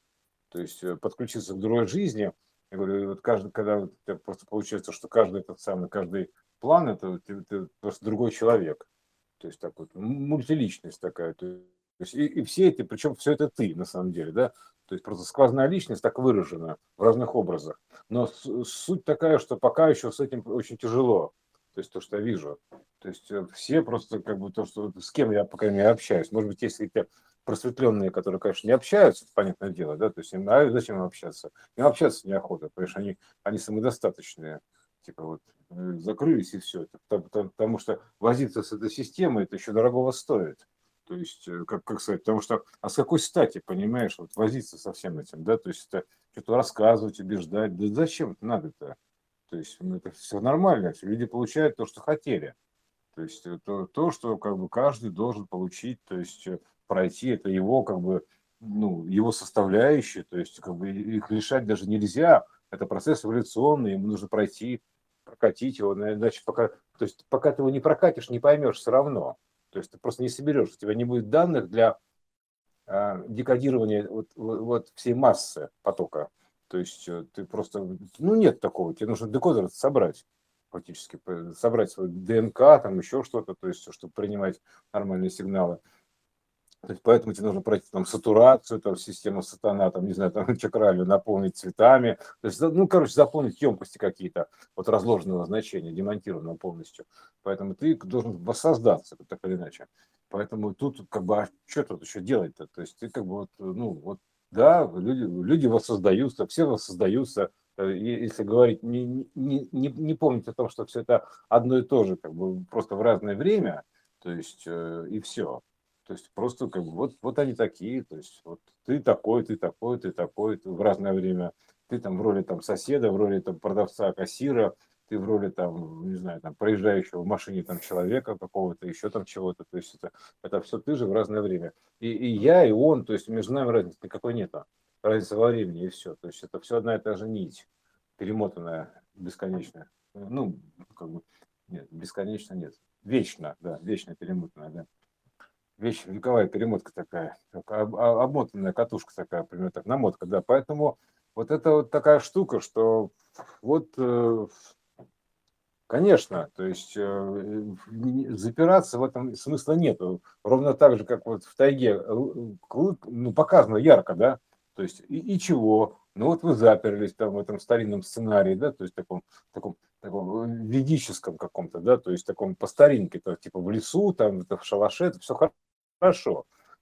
То есть э, подключиться к другой жизни, я говорю, вот каждый, когда просто получается, что каждый этот самый, каждый план это, это, это просто другой человек. То есть так вот, мультиличность такая. То есть, и, и все эти, причем все это ты на самом деле, да? То есть просто сквозная личность так выражена в разных образах. Но суть такая, что пока еще с этим очень тяжело. То есть то, что я вижу. То есть э, все просто как бы то, что с кем я пока не общаюсь. Может быть, если те просветленные, которые, конечно, не общаются, понятное дело, да, то есть им, а зачем им общаться? Им общаться неохота, потому что они, они самодостаточные. Типа вот э, закрылись и все. Потому что возиться с этой системой, это еще дорогого стоит. То есть, э, как, как сказать, потому что, а с какой стати, понимаешь, вот возиться со всем этим, да, то есть это что-то рассказывать, убеждать, да зачем это надо-то? То есть ну, это все нормально, люди получают то, что хотели. То есть э, то, то, что как бы каждый должен получить, то есть э, пройти, это его как бы, ну, его составляющие, то есть как бы их лишать даже нельзя, это процесс эволюционный, ему нужно пройти, прокатить его, иначе пока, то есть пока ты его не прокатишь, не поймешь все равно. То есть ты просто не соберешь, у тебя не будет данных для э, декодирования вот, вот всей массы потока. То есть э, ты просто, ну нет такого, тебе нужно декодер собрать фактически, собрать свой ДНК, там еще что-то, то есть, чтобы принимать нормальные сигналы. То есть поэтому тебе нужно пройти там сатурацию, там систему сатана, там, не знаю, там чакралью наполнить цветами. То есть, ну, короче, заполнить емкости какие-то вот разложенного значения, демонтированного полностью. Поэтому ты должен воссоздаться, так или иначе. Поэтому тут как бы, а что тут еще делать-то? То есть ты как бы вот, ну, вот, да, люди, люди воссоздаются, все воссоздаются, если говорить, не, не, не, не помнить о том, что все это одно и то же, как бы просто в разное время, то есть э, и все. То есть просто как бы вот, вот они такие, то есть вот ты такой, ты такой, ты такой, ты в разное время, ты там в роли там соседа, в роли там продавца, кассира, ты в роли там, не знаю, там проезжающего в машине там человека какого-то, еще там чего-то, то есть это, это все ты же в разное время. И, и я, и он, то есть между нами разницы никакой нет, разница во времени и все, то есть это все одна и та же нить, перемотанная бесконечная, ну, как бы, нет, бесконечно нет, вечно, да, вечно перемотанная, да вещь, вековая перемотка такая, обмотанная катушка такая, примерно так, намотка, да. Поэтому вот это вот такая штука, что вот, э, конечно, то есть э, запираться в этом смысла нету. Ровно так же, как вот в тайге, э, ну, показано ярко, да, то есть и, и чего? Ну вот вы заперлись там в этом старинном сценарии, да, то есть таком, таком, таком ведическом каком-то, да, то есть таком по старинке, то, типа в лесу, там это в шалаше, это все хорошо,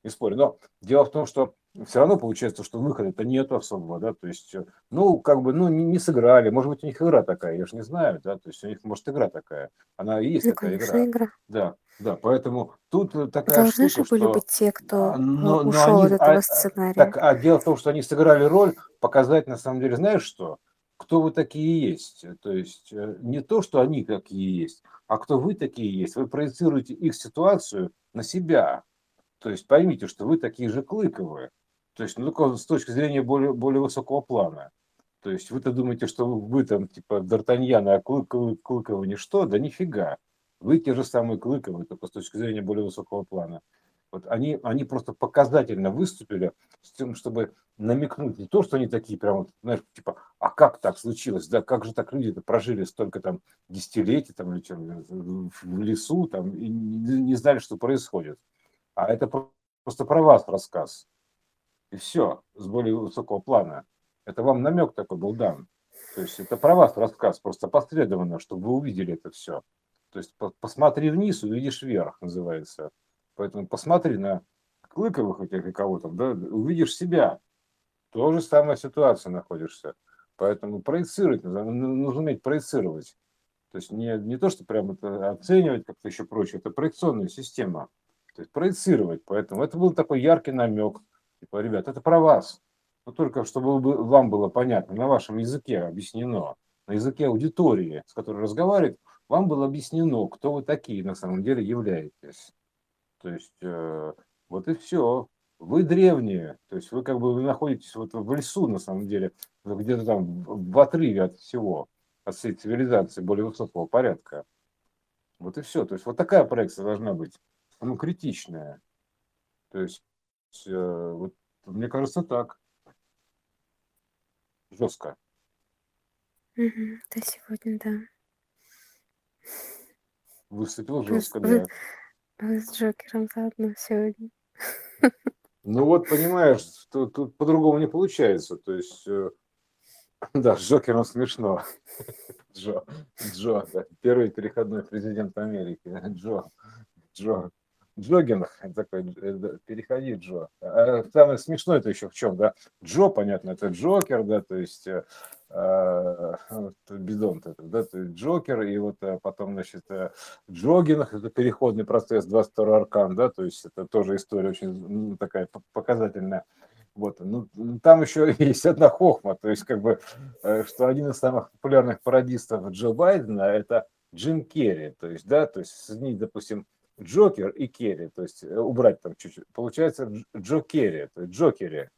не спорю. Но дело в том, что все равно получается, что выхода-то нету особого, да, то есть, ну, как бы, ну, не, не сыграли, может быть, у них игра такая, я же не знаю, да, то есть у них, может, игра такая, она и есть ну, такая игра. игра. Да, да, поэтому тут такая Должны штука, же были что... быть те, кто а, но, ушел но они, от этого а, сценария. Так, а дело в том, что они сыграли роль, показать, на самом деле, знаешь что? Кто вы такие есть? То есть э, не то, что они какие есть, а кто вы такие есть. Вы проецируете их ситуацию на себя. То есть поймите, что вы такие же клыковые. То есть, ну, только с точки зрения более, более высокого плана. То есть вы-то думаете, что вы там типа Д'Артаньяна, а Клыковы, Клыковы ничто? Да нифига. Вы те же самые Клыковы, только с точки зрения более высокого плана. Вот они, они просто показательно выступили с тем, чтобы намекнуть не то, что они такие прям, знаешь, типа, а как так случилось, да, как же так люди-то прожили столько там десятилетий там или в лесу там и не, не знали, что происходит а это просто про вас рассказ. И все, с более высокого плана. Это вам намек такой был дан. То есть это про вас рассказ, просто последовательно, чтобы вы увидели это все. То есть посмотри вниз, увидишь вверх, называется. Поэтому посмотри на Клыковых этих и кого там, да, увидишь себя. То же самая ситуация находишься. Поэтому проецировать нужно, нужно уметь проецировать. То есть не, не то, что прям это оценивать как-то еще прочее, это проекционная система. То есть проецировать. Поэтому это был такой яркий намек. Типа, ребят, это про вас. Но только чтобы вам было понятно, на вашем языке объяснено, на языке аудитории, с которой разговаривает, вам было объяснено, кто вы такие на самом деле являетесь. То есть э, вот и все. Вы древние, то есть вы как бы вы находитесь вот в лесу на самом деле, где-то там в отрыве от всего, от всей цивилизации более высокого порядка. Вот и все. То есть вот такая проекция должна быть, ну, критичная. То есть, э, вот, мне кажется, так. Жестко. Угу, да, сегодня, да. Выступил жестко, вы, да. Вы с Джокером заодно сегодня. Ну вот, понимаешь, тут, тут по-другому не получается. То есть, э, да, с Джокером смешно. Джо, Джо, да, первый переходной президент Америки. Джо, Джо, Джогин, такой, э, переходи, Джо. А самое смешное это еще в чем, да? Джо, понятно, это Джокер, да, то есть э, э бидон это, да, то есть Джокер, и вот э, потом, значит, Джогин, это переходный процесс, 22 аркан, да, то есть это тоже история очень ну, такая показательная. Вот, ну, там еще есть одна хохма, то есть как бы, что один из самых популярных пародистов Джо Байдена это Джим Керри, то есть, да, то есть допустим, Джокер и Керри, то есть э, убрать там чуть-чуть, получается Джо Керри, то есть Джокери,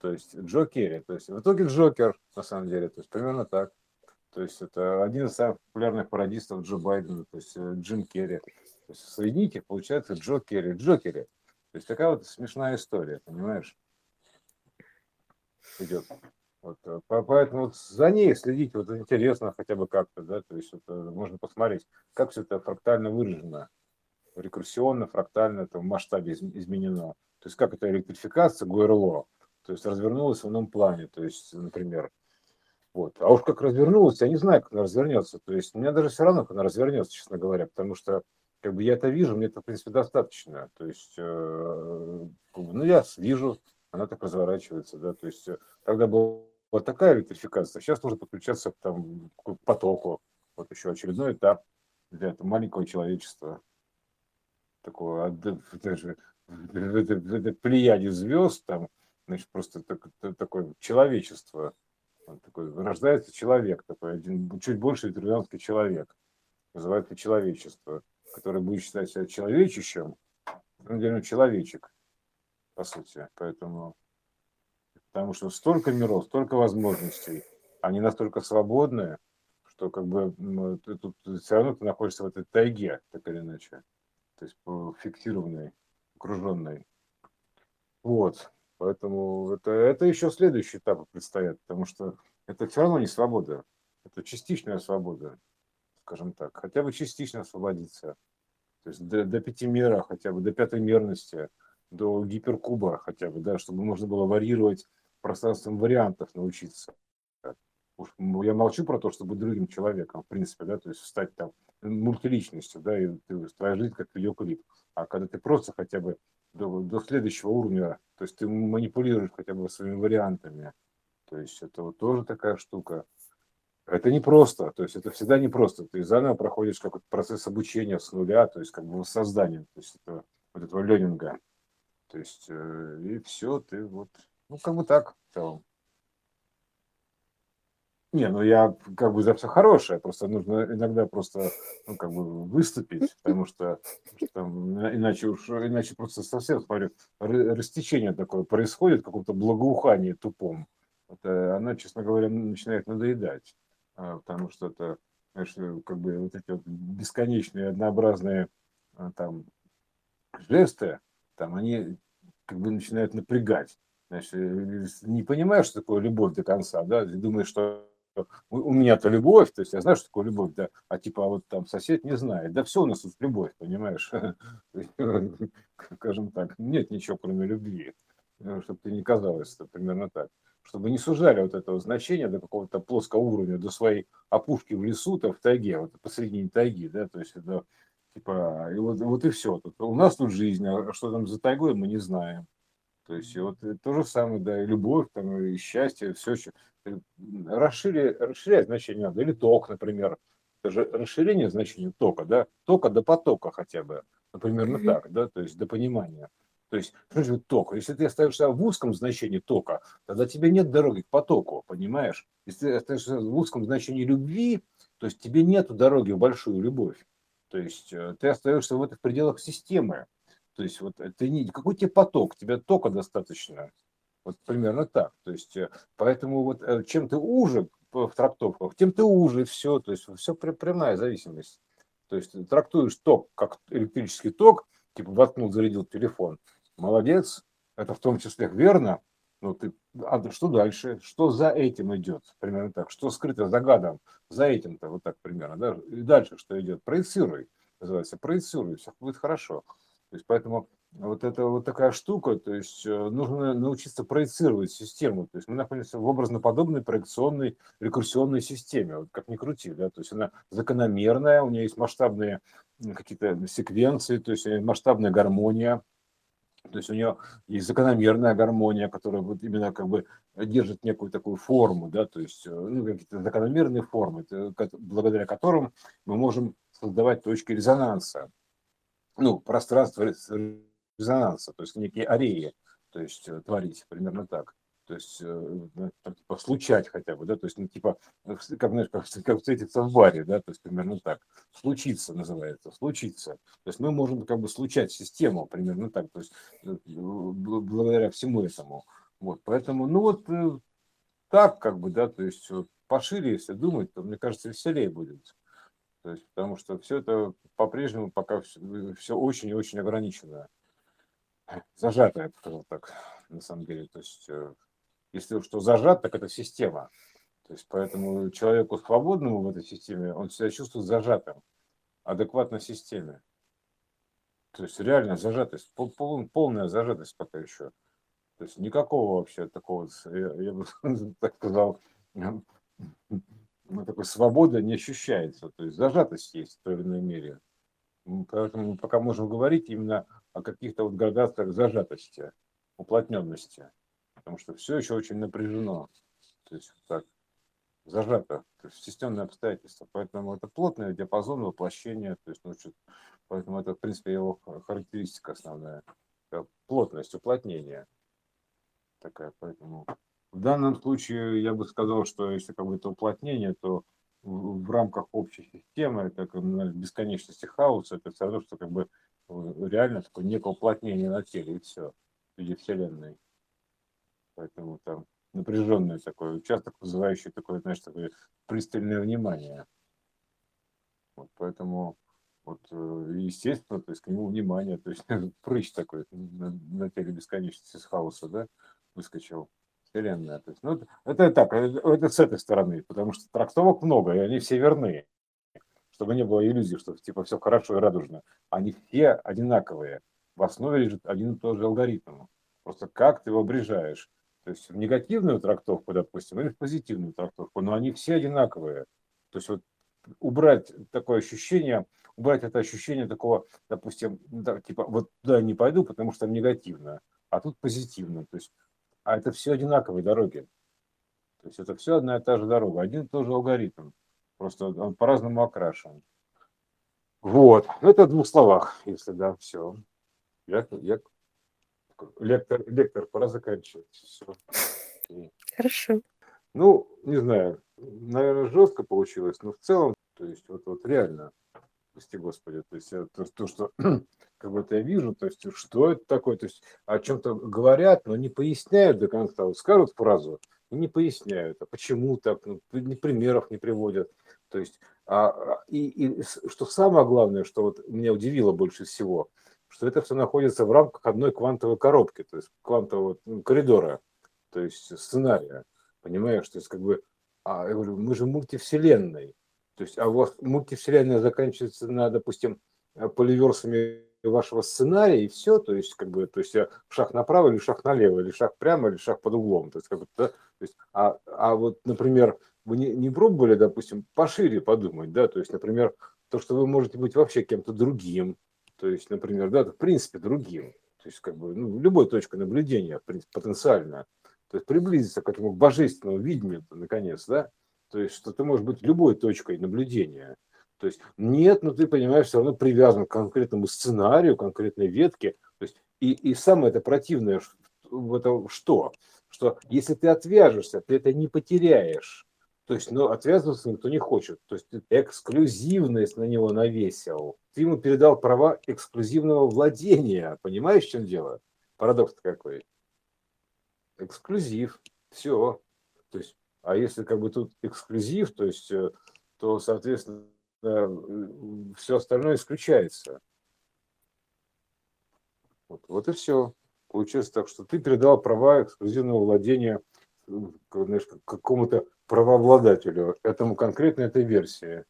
то есть Джо Керри, то есть в итоге Джокер, на самом деле, то есть примерно так. То есть это один из самых популярных пародистов Джо Байдена, то есть э, Джим Керри. То есть соедините, получается Джо Керри, Джокери. То есть такая вот смешная история, понимаешь? Идет. Вот, э, поэтому вот за ней следить вот интересно хотя бы как-то, да, то есть это можно посмотреть, как все это фрактально выражено рекурсионно, фрактально это в масштабе изменено. То есть как это электрификация ГУРЛО, то есть развернулась в ином плане, то есть, например, вот. А уж как развернулась, я не знаю, как она развернется. То есть мне даже все равно, как она развернется, честно говоря, потому что как бы я это вижу, мне это, в принципе, достаточно. То есть, э, ну, я вижу, она так разворачивается, да, то есть э, тогда была вот такая электрификация, сейчас нужно подключаться там, к потоку, вот еще очередной этап для этого маленького человечества такого, даже в этой плеяде звезд, там, значит, просто так, такое человечество, такой, рождается человек, такой один, чуть больше ветеранский человек, называется человечество, который будет считать себя человечищем, самом деле человечек, по сути, поэтому, потому что столько миров, столько возможностей, они настолько свободные, что как бы ты тут все равно ты находишься в этой тайге, так или иначе то есть фиксированной, окруженной. Вот, поэтому это, это еще следующий этап предстоят, потому что это все равно не свобода, это частичная свобода, скажем так, хотя бы частично освободиться. То есть до, до пяти мера, хотя бы до пятой мерности, до гиперкуба хотя бы, да, чтобы можно было варьировать пространством вариантов научиться. Уж я молчу про то, чтобы другим человеком, в принципе, да, то есть стать там мультиличностью, да, и ты, твоя жизнь как видеоклип. А когда ты просто хотя бы до, до следующего уровня, то есть ты манипулируешь хотя бы своими вариантами, то есть это вот тоже такая штука. Это не просто, то есть это всегда не просто. Ты заново проходишь какой-то процесс обучения с нуля, то есть как бы воссоздание, то есть это, вот этого ленинга. То есть э, и все, ты вот, ну как бы так в целом. Не, ну я как бы за все хорошее, просто нужно иногда просто ну, как бы выступить, потому что там, иначе уж иначе просто совсем смотрю, растечение такое происходит, каком-то благоухании тупом. Это, она, честно говоря, начинает надоедать, а, потому что это, знаешь, как бы вот эти вот бесконечные однообразные а, там жесты, там они как бы начинают напрягать. Значит, э, не понимаешь, что такое любовь до конца, да, и думаешь, что у меня-то любовь, то есть я знаю, что такое любовь, да, а типа вот там сосед не знает. Да все у нас тут любовь, понимаешь? Скажем так, нет ничего, кроме любви, э, чтобы ты не казалось, это примерно так. Чтобы не сужали вот этого значения до какого-то плоского уровня, до своей опушки в лесу, то в тайге, вот посредине тайги, да, то есть это Типа, и вот, вот и все. Тут, у нас тут жизнь, а что там за тайгой, мы не знаем. То есть вот то же самое, да, и любовь, там, и счастье, все еще. Расшири, расширять значение надо. Или ток, например. Это же расширение значения тока, да? Тока до потока хотя бы. Например, ну так, да, то есть до понимания. То есть, что же ток? Если ты остаешься в узком значении тока, тогда тебе нет дороги к потоку, понимаешь? Если ты остаешься в узком значении любви, то есть тебе нет дороги в большую любовь. То есть э, ты остаешься в этих пределах системы. То есть вот это не какой тебе поток, тебе тока достаточно. Вот примерно так. То есть э, поэтому вот э, чем ты уже в трактовках, тем ты уже все. То есть все прямая зависимость. То есть трактуешь ток как электрический ток, типа воткнул, зарядил телефон. Молодец, это в том числе верно, но ты, а что дальше? Что за этим идет? Примерно так. Что скрыто за гадом? За этим-то вот так примерно. Да? И дальше что идет? Проецируй. Называется, проецируй, все будет хорошо. То есть поэтому вот это вот такая штука, то есть э, нужно научиться проецировать систему. То есть мы находимся в образно-подобной проекционной рекурсионной системе, вот как ни крути, да, то есть она закономерная, у нее есть масштабные какие-то секвенции, то есть масштабная гармония, то есть у нее есть закономерная гармония, которая вот именно как бы держит некую такую форму, да, то есть э, ну, какие-то закономерные формы, благодаря которым мы можем создавать точки резонанса ну, пространство резонанса, то есть некие ареи, то есть э, творить, примерно так. То есть, э, ну, типа, случать хотя бы, да, то есть, ну, типа, как, знаешь, как, как встретиться в баре, да, то есть, примерно так. Случиться называется, случиться. То есть, мы можем как бы случать систему, примерно так, то есть, э, благодаря всему этому. Вот, поэтому, ну, вот так, как бы, да, то есть, пошире, если думать, то, мне кажется, веселее будет. То есть, потому что все это по-прежнему пока все, все очень и очень ограничено. Зажато, я бы сказал так, на самом деле. То есть, э, если что зажат, так это система. То есть, поэтому человеку свободному в этой системе, он себя чувствует зажатым, адекватно системе. То есть, реально зажатость, пол, полная зажатость пока еще. То есть, никакого вообще такого, я, я бы так сказал, ну, такой свобода не ощущается, то есть зажатость есть в той или иной мере. Поэтому мы пока можем говорить именно о каких-то вот градациях зажатости, уплотненности, потому что все еще очень напряжено, то есть так, зажато, то есть стесненные обстоятельства. Поэтому это плотный диапазон воплощения, то есть, ну, поэтому это, в принципе, его характеристика основная, плотность, уплотнение такая, поэтому в данном случае я бы сказал, что если какое-то уплотнение, то в, в рамках общей системы, это как бесконечности хаоса, это все равно, что как бы э, реально такое некое уплотнение на теле, и все, виде Вселенной. Поэтому там напряженный такой участок, вызывающий такое, знаешь, такое пристальное внимание. Вот, поэтому вот, э, естественно, то есть к нему внимание, то есть прыщ такой на, на теле бесконечности с хаоса, да, выскочил. Вселенная. То есть, ну, это так, это с этой стороны, потому что трактовок много, и они все верны. Чтобы не было иллюзий, что типа все хорошо и радужно. Они все одинаковые. В основе лежит один и тот же алгоритм. Просто как ты его обрежаешь. То есть в негативную трактовку, допустим, или в позитивную трактовку, но они все одинаковые. То есть вот убрать такое ощущение, убрать это ощущение такого, допустим, да, типа вот туда не пойду, потому что там негативно, а тут позитивно. То есть а это все одинаковые дороги. То есть это все одна и та же дорога, один и тот же алгоритм, просто он по-разному окрашен. Вот, ну это в двух словах, если да, все. Я, я, лектор, лектор, пора заканчивать. Все. Хорошо. Ну, не знаю, наверное, жестко получилось, но в целом, то есть вот, вот реально, прости господи, то есть то, то что как будто я вижу, то есть что это такое, то есть о чем-то говорят, но не поясняют до конца, вот скажут фразу и не поясняют, а почему так, ну, ни примеров не приводят, то есть а, а, и, и что самое главное, что вот меня удивило больше всего, что это все находится в рамках одной квантовой коробки, то есть квантового ну, коридора, то есть сценария, понимаешь, то есть как бы, а, я говорю, мы же мультивселенной, то есть, а у вас мультивселенная заканчивается на, допустим, поливерсами вашего сценария и все, то есть как бы, то есть шаг направо или шаг налево, или шаг прямо, или шаг под углом, то есть как бы, да, то есть, а, а вот, например, вы не, не пробовали, допустим, пошире подумать, да, то есть, например, то, что вы можете быть вообще кем-то другим, то есть, например, да, в принципе, другим, то есть, как бы, ну, любой точкой наблюдения, в принципе, потенциально, то есть приблизиться к этому божественному видению, наконец, да, то есть, что ты можешь быть любой точкой наблюдения. То есть, нет, но ты понимаешь, все равно привязан к конкретному сценарию, конкретной ветке. То есть, и, и самое это противное, в это что? Что если ты отвяжешься, ты это не потеряешь. То есть, ну, отвязываться никто не хочет. То есть, ты эксклюзивность на него навесил. Ты ему передал права эксклюзивного владения. Понимаешь, в чем дело? Парадокс какой. Эксклюзив. Все. То есть, а если как бы тут эксклюзив, то есть, э, то, соответственно, все остальное исключается. Вот, вот и все. Получилось так, что ты передал права эксклюзивного владения знаешь, какому-то правообладателю, этому конкретно этой версии.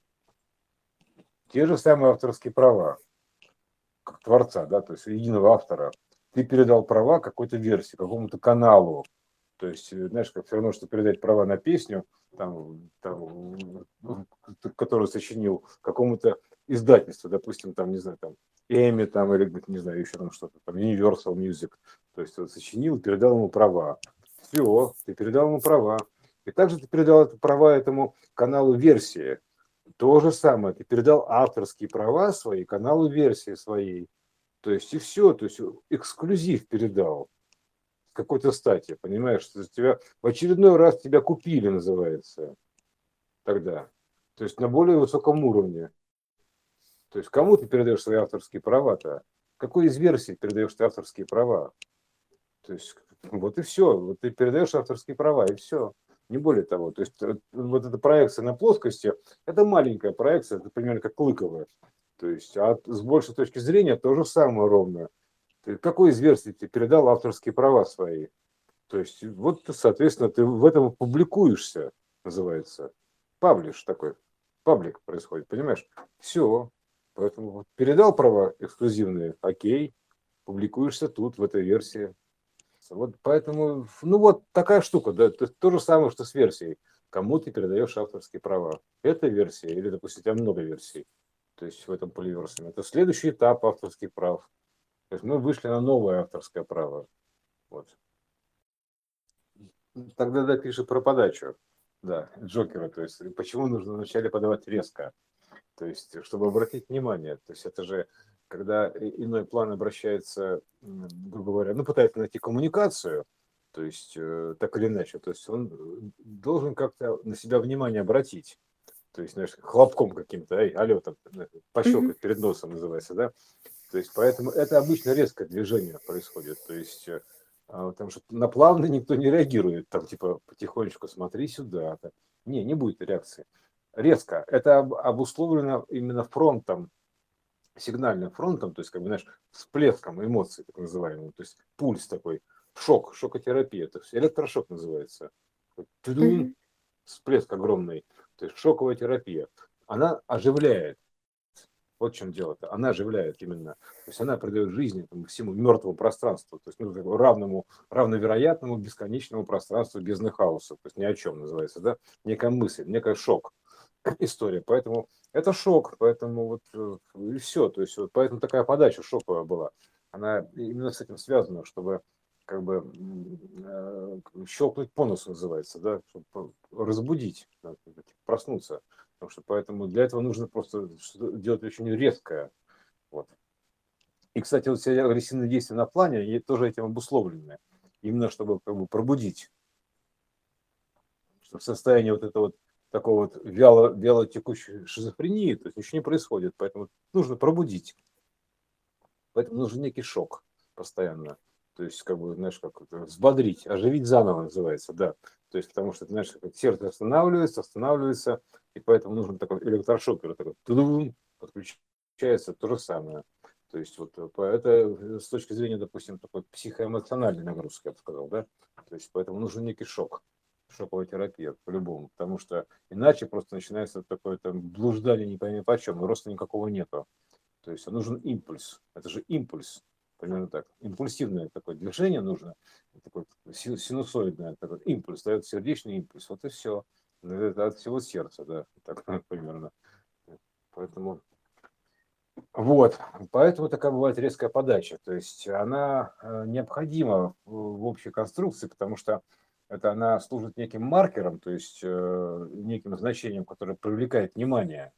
Те же самые авторские права, как творца, да, то есть единого автора. Ты передал права какой-то версии, какому-то каналу, то есть, э, знаешь, как все равно, что передать права на песню, там, там, которую сочинил какому-то издательству, допустим, там, не знаю, там, Эми, там, или, не знаю, еще там что-то, там, Universal Music, то есть, вот, сочинил, передал ему права. Все, ты передал ему права. И также ты передал права этому каналу версии. То же самое, ты передал авторские права свои каналу версии своей. То есть и все, то есть эксклюзив передал какой-то стати, понимаешь, что тебя в очередной раз тебя купили, называется, тогда. То есть на более высоком уровне. То есть кому ты передаешь свои авторские права-то? Какой из версий передаешь ты авторские права? То есть вот и все. Вот ты передаешь авторские права, и все. Не более того. То есть э, вот эта проекция на плоскости, это маленькая проекция, это примерно как клыковая. То есть а с большей точки зрения то же самое ровно. Ты какой из версий ты передал авторские права свои? То есть вот, соответственно, ты в этом публикуешься, называется. Паблиш такой. Паблик происходит, понимаешь? Все. Поэтому передал права эксклюзивные, окей, публикуешься тут, в этой версии. Вот поэтому, ну вот такая штука, да, то, то же самое, что с версией. Кому ты передаешь авторские права? Это версия, или, допустим, у тебя много версий, то есть в этом поливерсуме. Это следующий этап авторских прав. То есть мы вышли на новое авторское право. Вот. Тогда да, пишет про подачу. Да, Джокера. То есть почему нужно вначале подавать резко? То есть, чтобы обратить внимание. То есть это же, когда иной план обращается, грубо говоря, ну, пытается найти коммуникацию, то есть э, так или иначе, то есть он должен как-то на себя внимание обратить. То есть, знаешь, хлопком каким-то, эй, алло, там, пощелкать перед носом называется, да? То есть, поэтому это обычно резкое движение происходит. То есть, э, а, потому что на плавно никто не реагирует, там, типа, потихонечку смотри сюда. Так. Не, не будет реакции. Резко. Это обусловлено именно фронтом, сигнальным фронтом, то есть, как бы, знаешь, всплеском эмоций, так называемым, то есть пульс такой, шок, шокотерапия, то есть электрошок называется. Всплеск огромный, то есть шоковая терапия. Она оживляет, вот в чем дело-то. Она оживляет именно. То есть она придает жизнь этому всему мертвому пространству, то есть ну, равному, равновероятному бесконечному пространству без хаоса. То есть ни о чем называется, да? Некая мысль, некая шок история. Поэтому это шок, поэтому вот э, и все. То есть вот поэтому такая подача шоковая была. Она именно с этим связана, чтобы как бы э, щелкнуть по носу называется, да, чтобы разбудить, проснуться. Потому что поэтому для этого нужно просто делать очень резкое. Вот. И, кстати, вот все агрессивные действия на плане, они тоже этим обусловлены. Именно чтобы как бы пробудить. Что в состоянии вот этого вот такого вот вяло, вяло текущей шизофрении, то есть ничего не происходит. Поэтому нужно пробудить. Поэтому нужен некий шок постоянно. То есть, как бы, знаешь, как взбодрить, оживить заново называется, да. То есть, потому что, знаешь, как сердце останавливается, останавливается, и поэтому нужен такой электрошокер, такой тудум, подключается то же самое. То есть, вот это с точки зрения, допустим, такой психоэмоциональной нагрузки, я бы сказал, да. То есть, поэтому нужен некий шок, шоковая терапия по-любому, потому что иначе просто начинается такое там блуждание не пойми почем, и роста никакого нету. То есть, нужен импульс. Это же импульс примерно так. Импульсивное такое движение нужно, такой синусоидное, такой импульс, дает сердечный импульс, вот и все. Это от всего сердца, да, так примерно. Поэтому Вот, поэтому такая бывает резкая подача. То есть она э, необходима в общей конструкции, потому что это она служит неким маркером, то есть э, неким значением, которое привлекает внимание,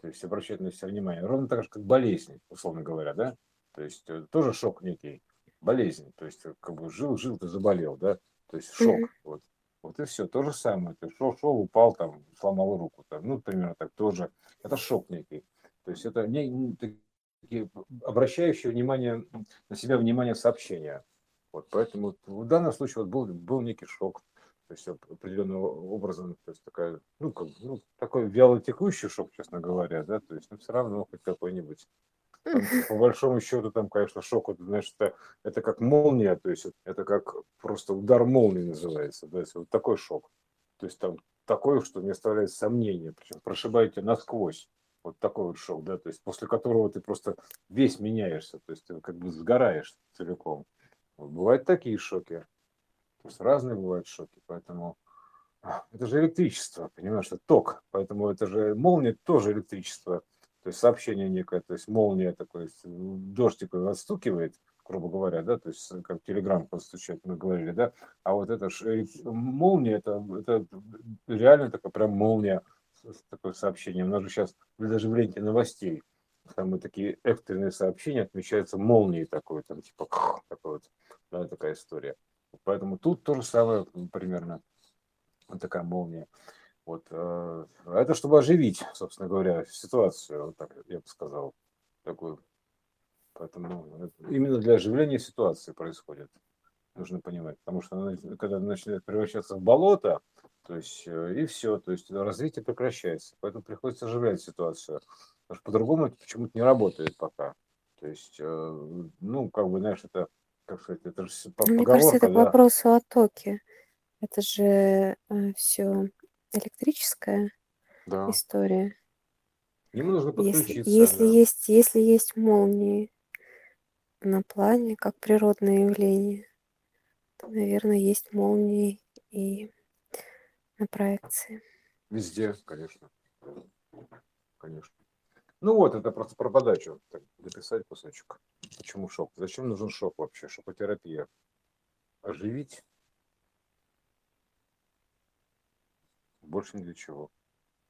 то есть обращает на себя внимание. Ровно так же, как болезнь, условно говоря, да? То есть э, тоже шок некий, болезнь. То есть как бы жил, жил, ты заболел, да? То есть шок. Mm-hmm. Вот. Вот и все, то же самое. Ты шел, шел, упал, там, сломал руку. Там, ну, примерно так тоже. Это шок некий. То есть это не, такие обращающие внимание на себя внимание сообщения. Вот, поэтому в данном случае вот был, был некий шок. То есть определенным образом, то есть такая, ну, как, ну, такой вялотекущий шок, честно говоря, да, то есть, ну, все равно хоть какой-нибудь. Там, по большому счету, там, конечно, шок, вот, знаешь, это, это как молния, то есть это как просто удар молнии называется, да, вот такой шок. То есть там такой, что не оставляет сомнения, причем прошибает насквозь. Вот такой вот шок, да, то есть после которого ты просто весь меняешься, то есть ты как бы сгораешь целиком. Вот бывают такие шоки. То есть разные бывают шоки, поэтому это же электричество, понимаешь, это ток, поэтому это же молния тоже электричество, то есть сообщение некое, то есть молния такой, дождь такой отстукивает, грубо говоря, да, то есть как телеграмм постучать, мы говорили, да, а вот это же молния, это, это реально такая прям молния, такое сообщение. У нас же сейчас даже в ленте новостей там и такие экстренные сообщения отмечаются молнией такой, там типа такой вот, да, такая история. Поэтому тут то же самое примерно, вот такая молния. Вот, э, это чтобы оживить, собственно говоря, ситуацию, вот так я бы сказал, такую. Поэтому именно для оживления ситуации происходит, нужно понимать. Потому что когда начинает превращаться в болото, то есть, э, и все, то есть развитие прекращается. Поэтому приходится оживлять ситуацию. Потому что по-другому это почему-то не работает пока. То есть, э, ну, как бы, знаешь, это, как сказать, это же Мне кажется, это да? вопрос о токе. Это же все электрическая да. история. Ему нужно подключиться. Если, если, да. есть, если есть молнии на плане, как природное явление, то, наверное, есть молнии и на проекции. Везде, конечно. Конечно. Ну вот, это просто про подачу. Так, дописать кусочек. Почему шок? Зачем нужен шок вообще? Шокотерапия. Оживить? Больше ни для чего.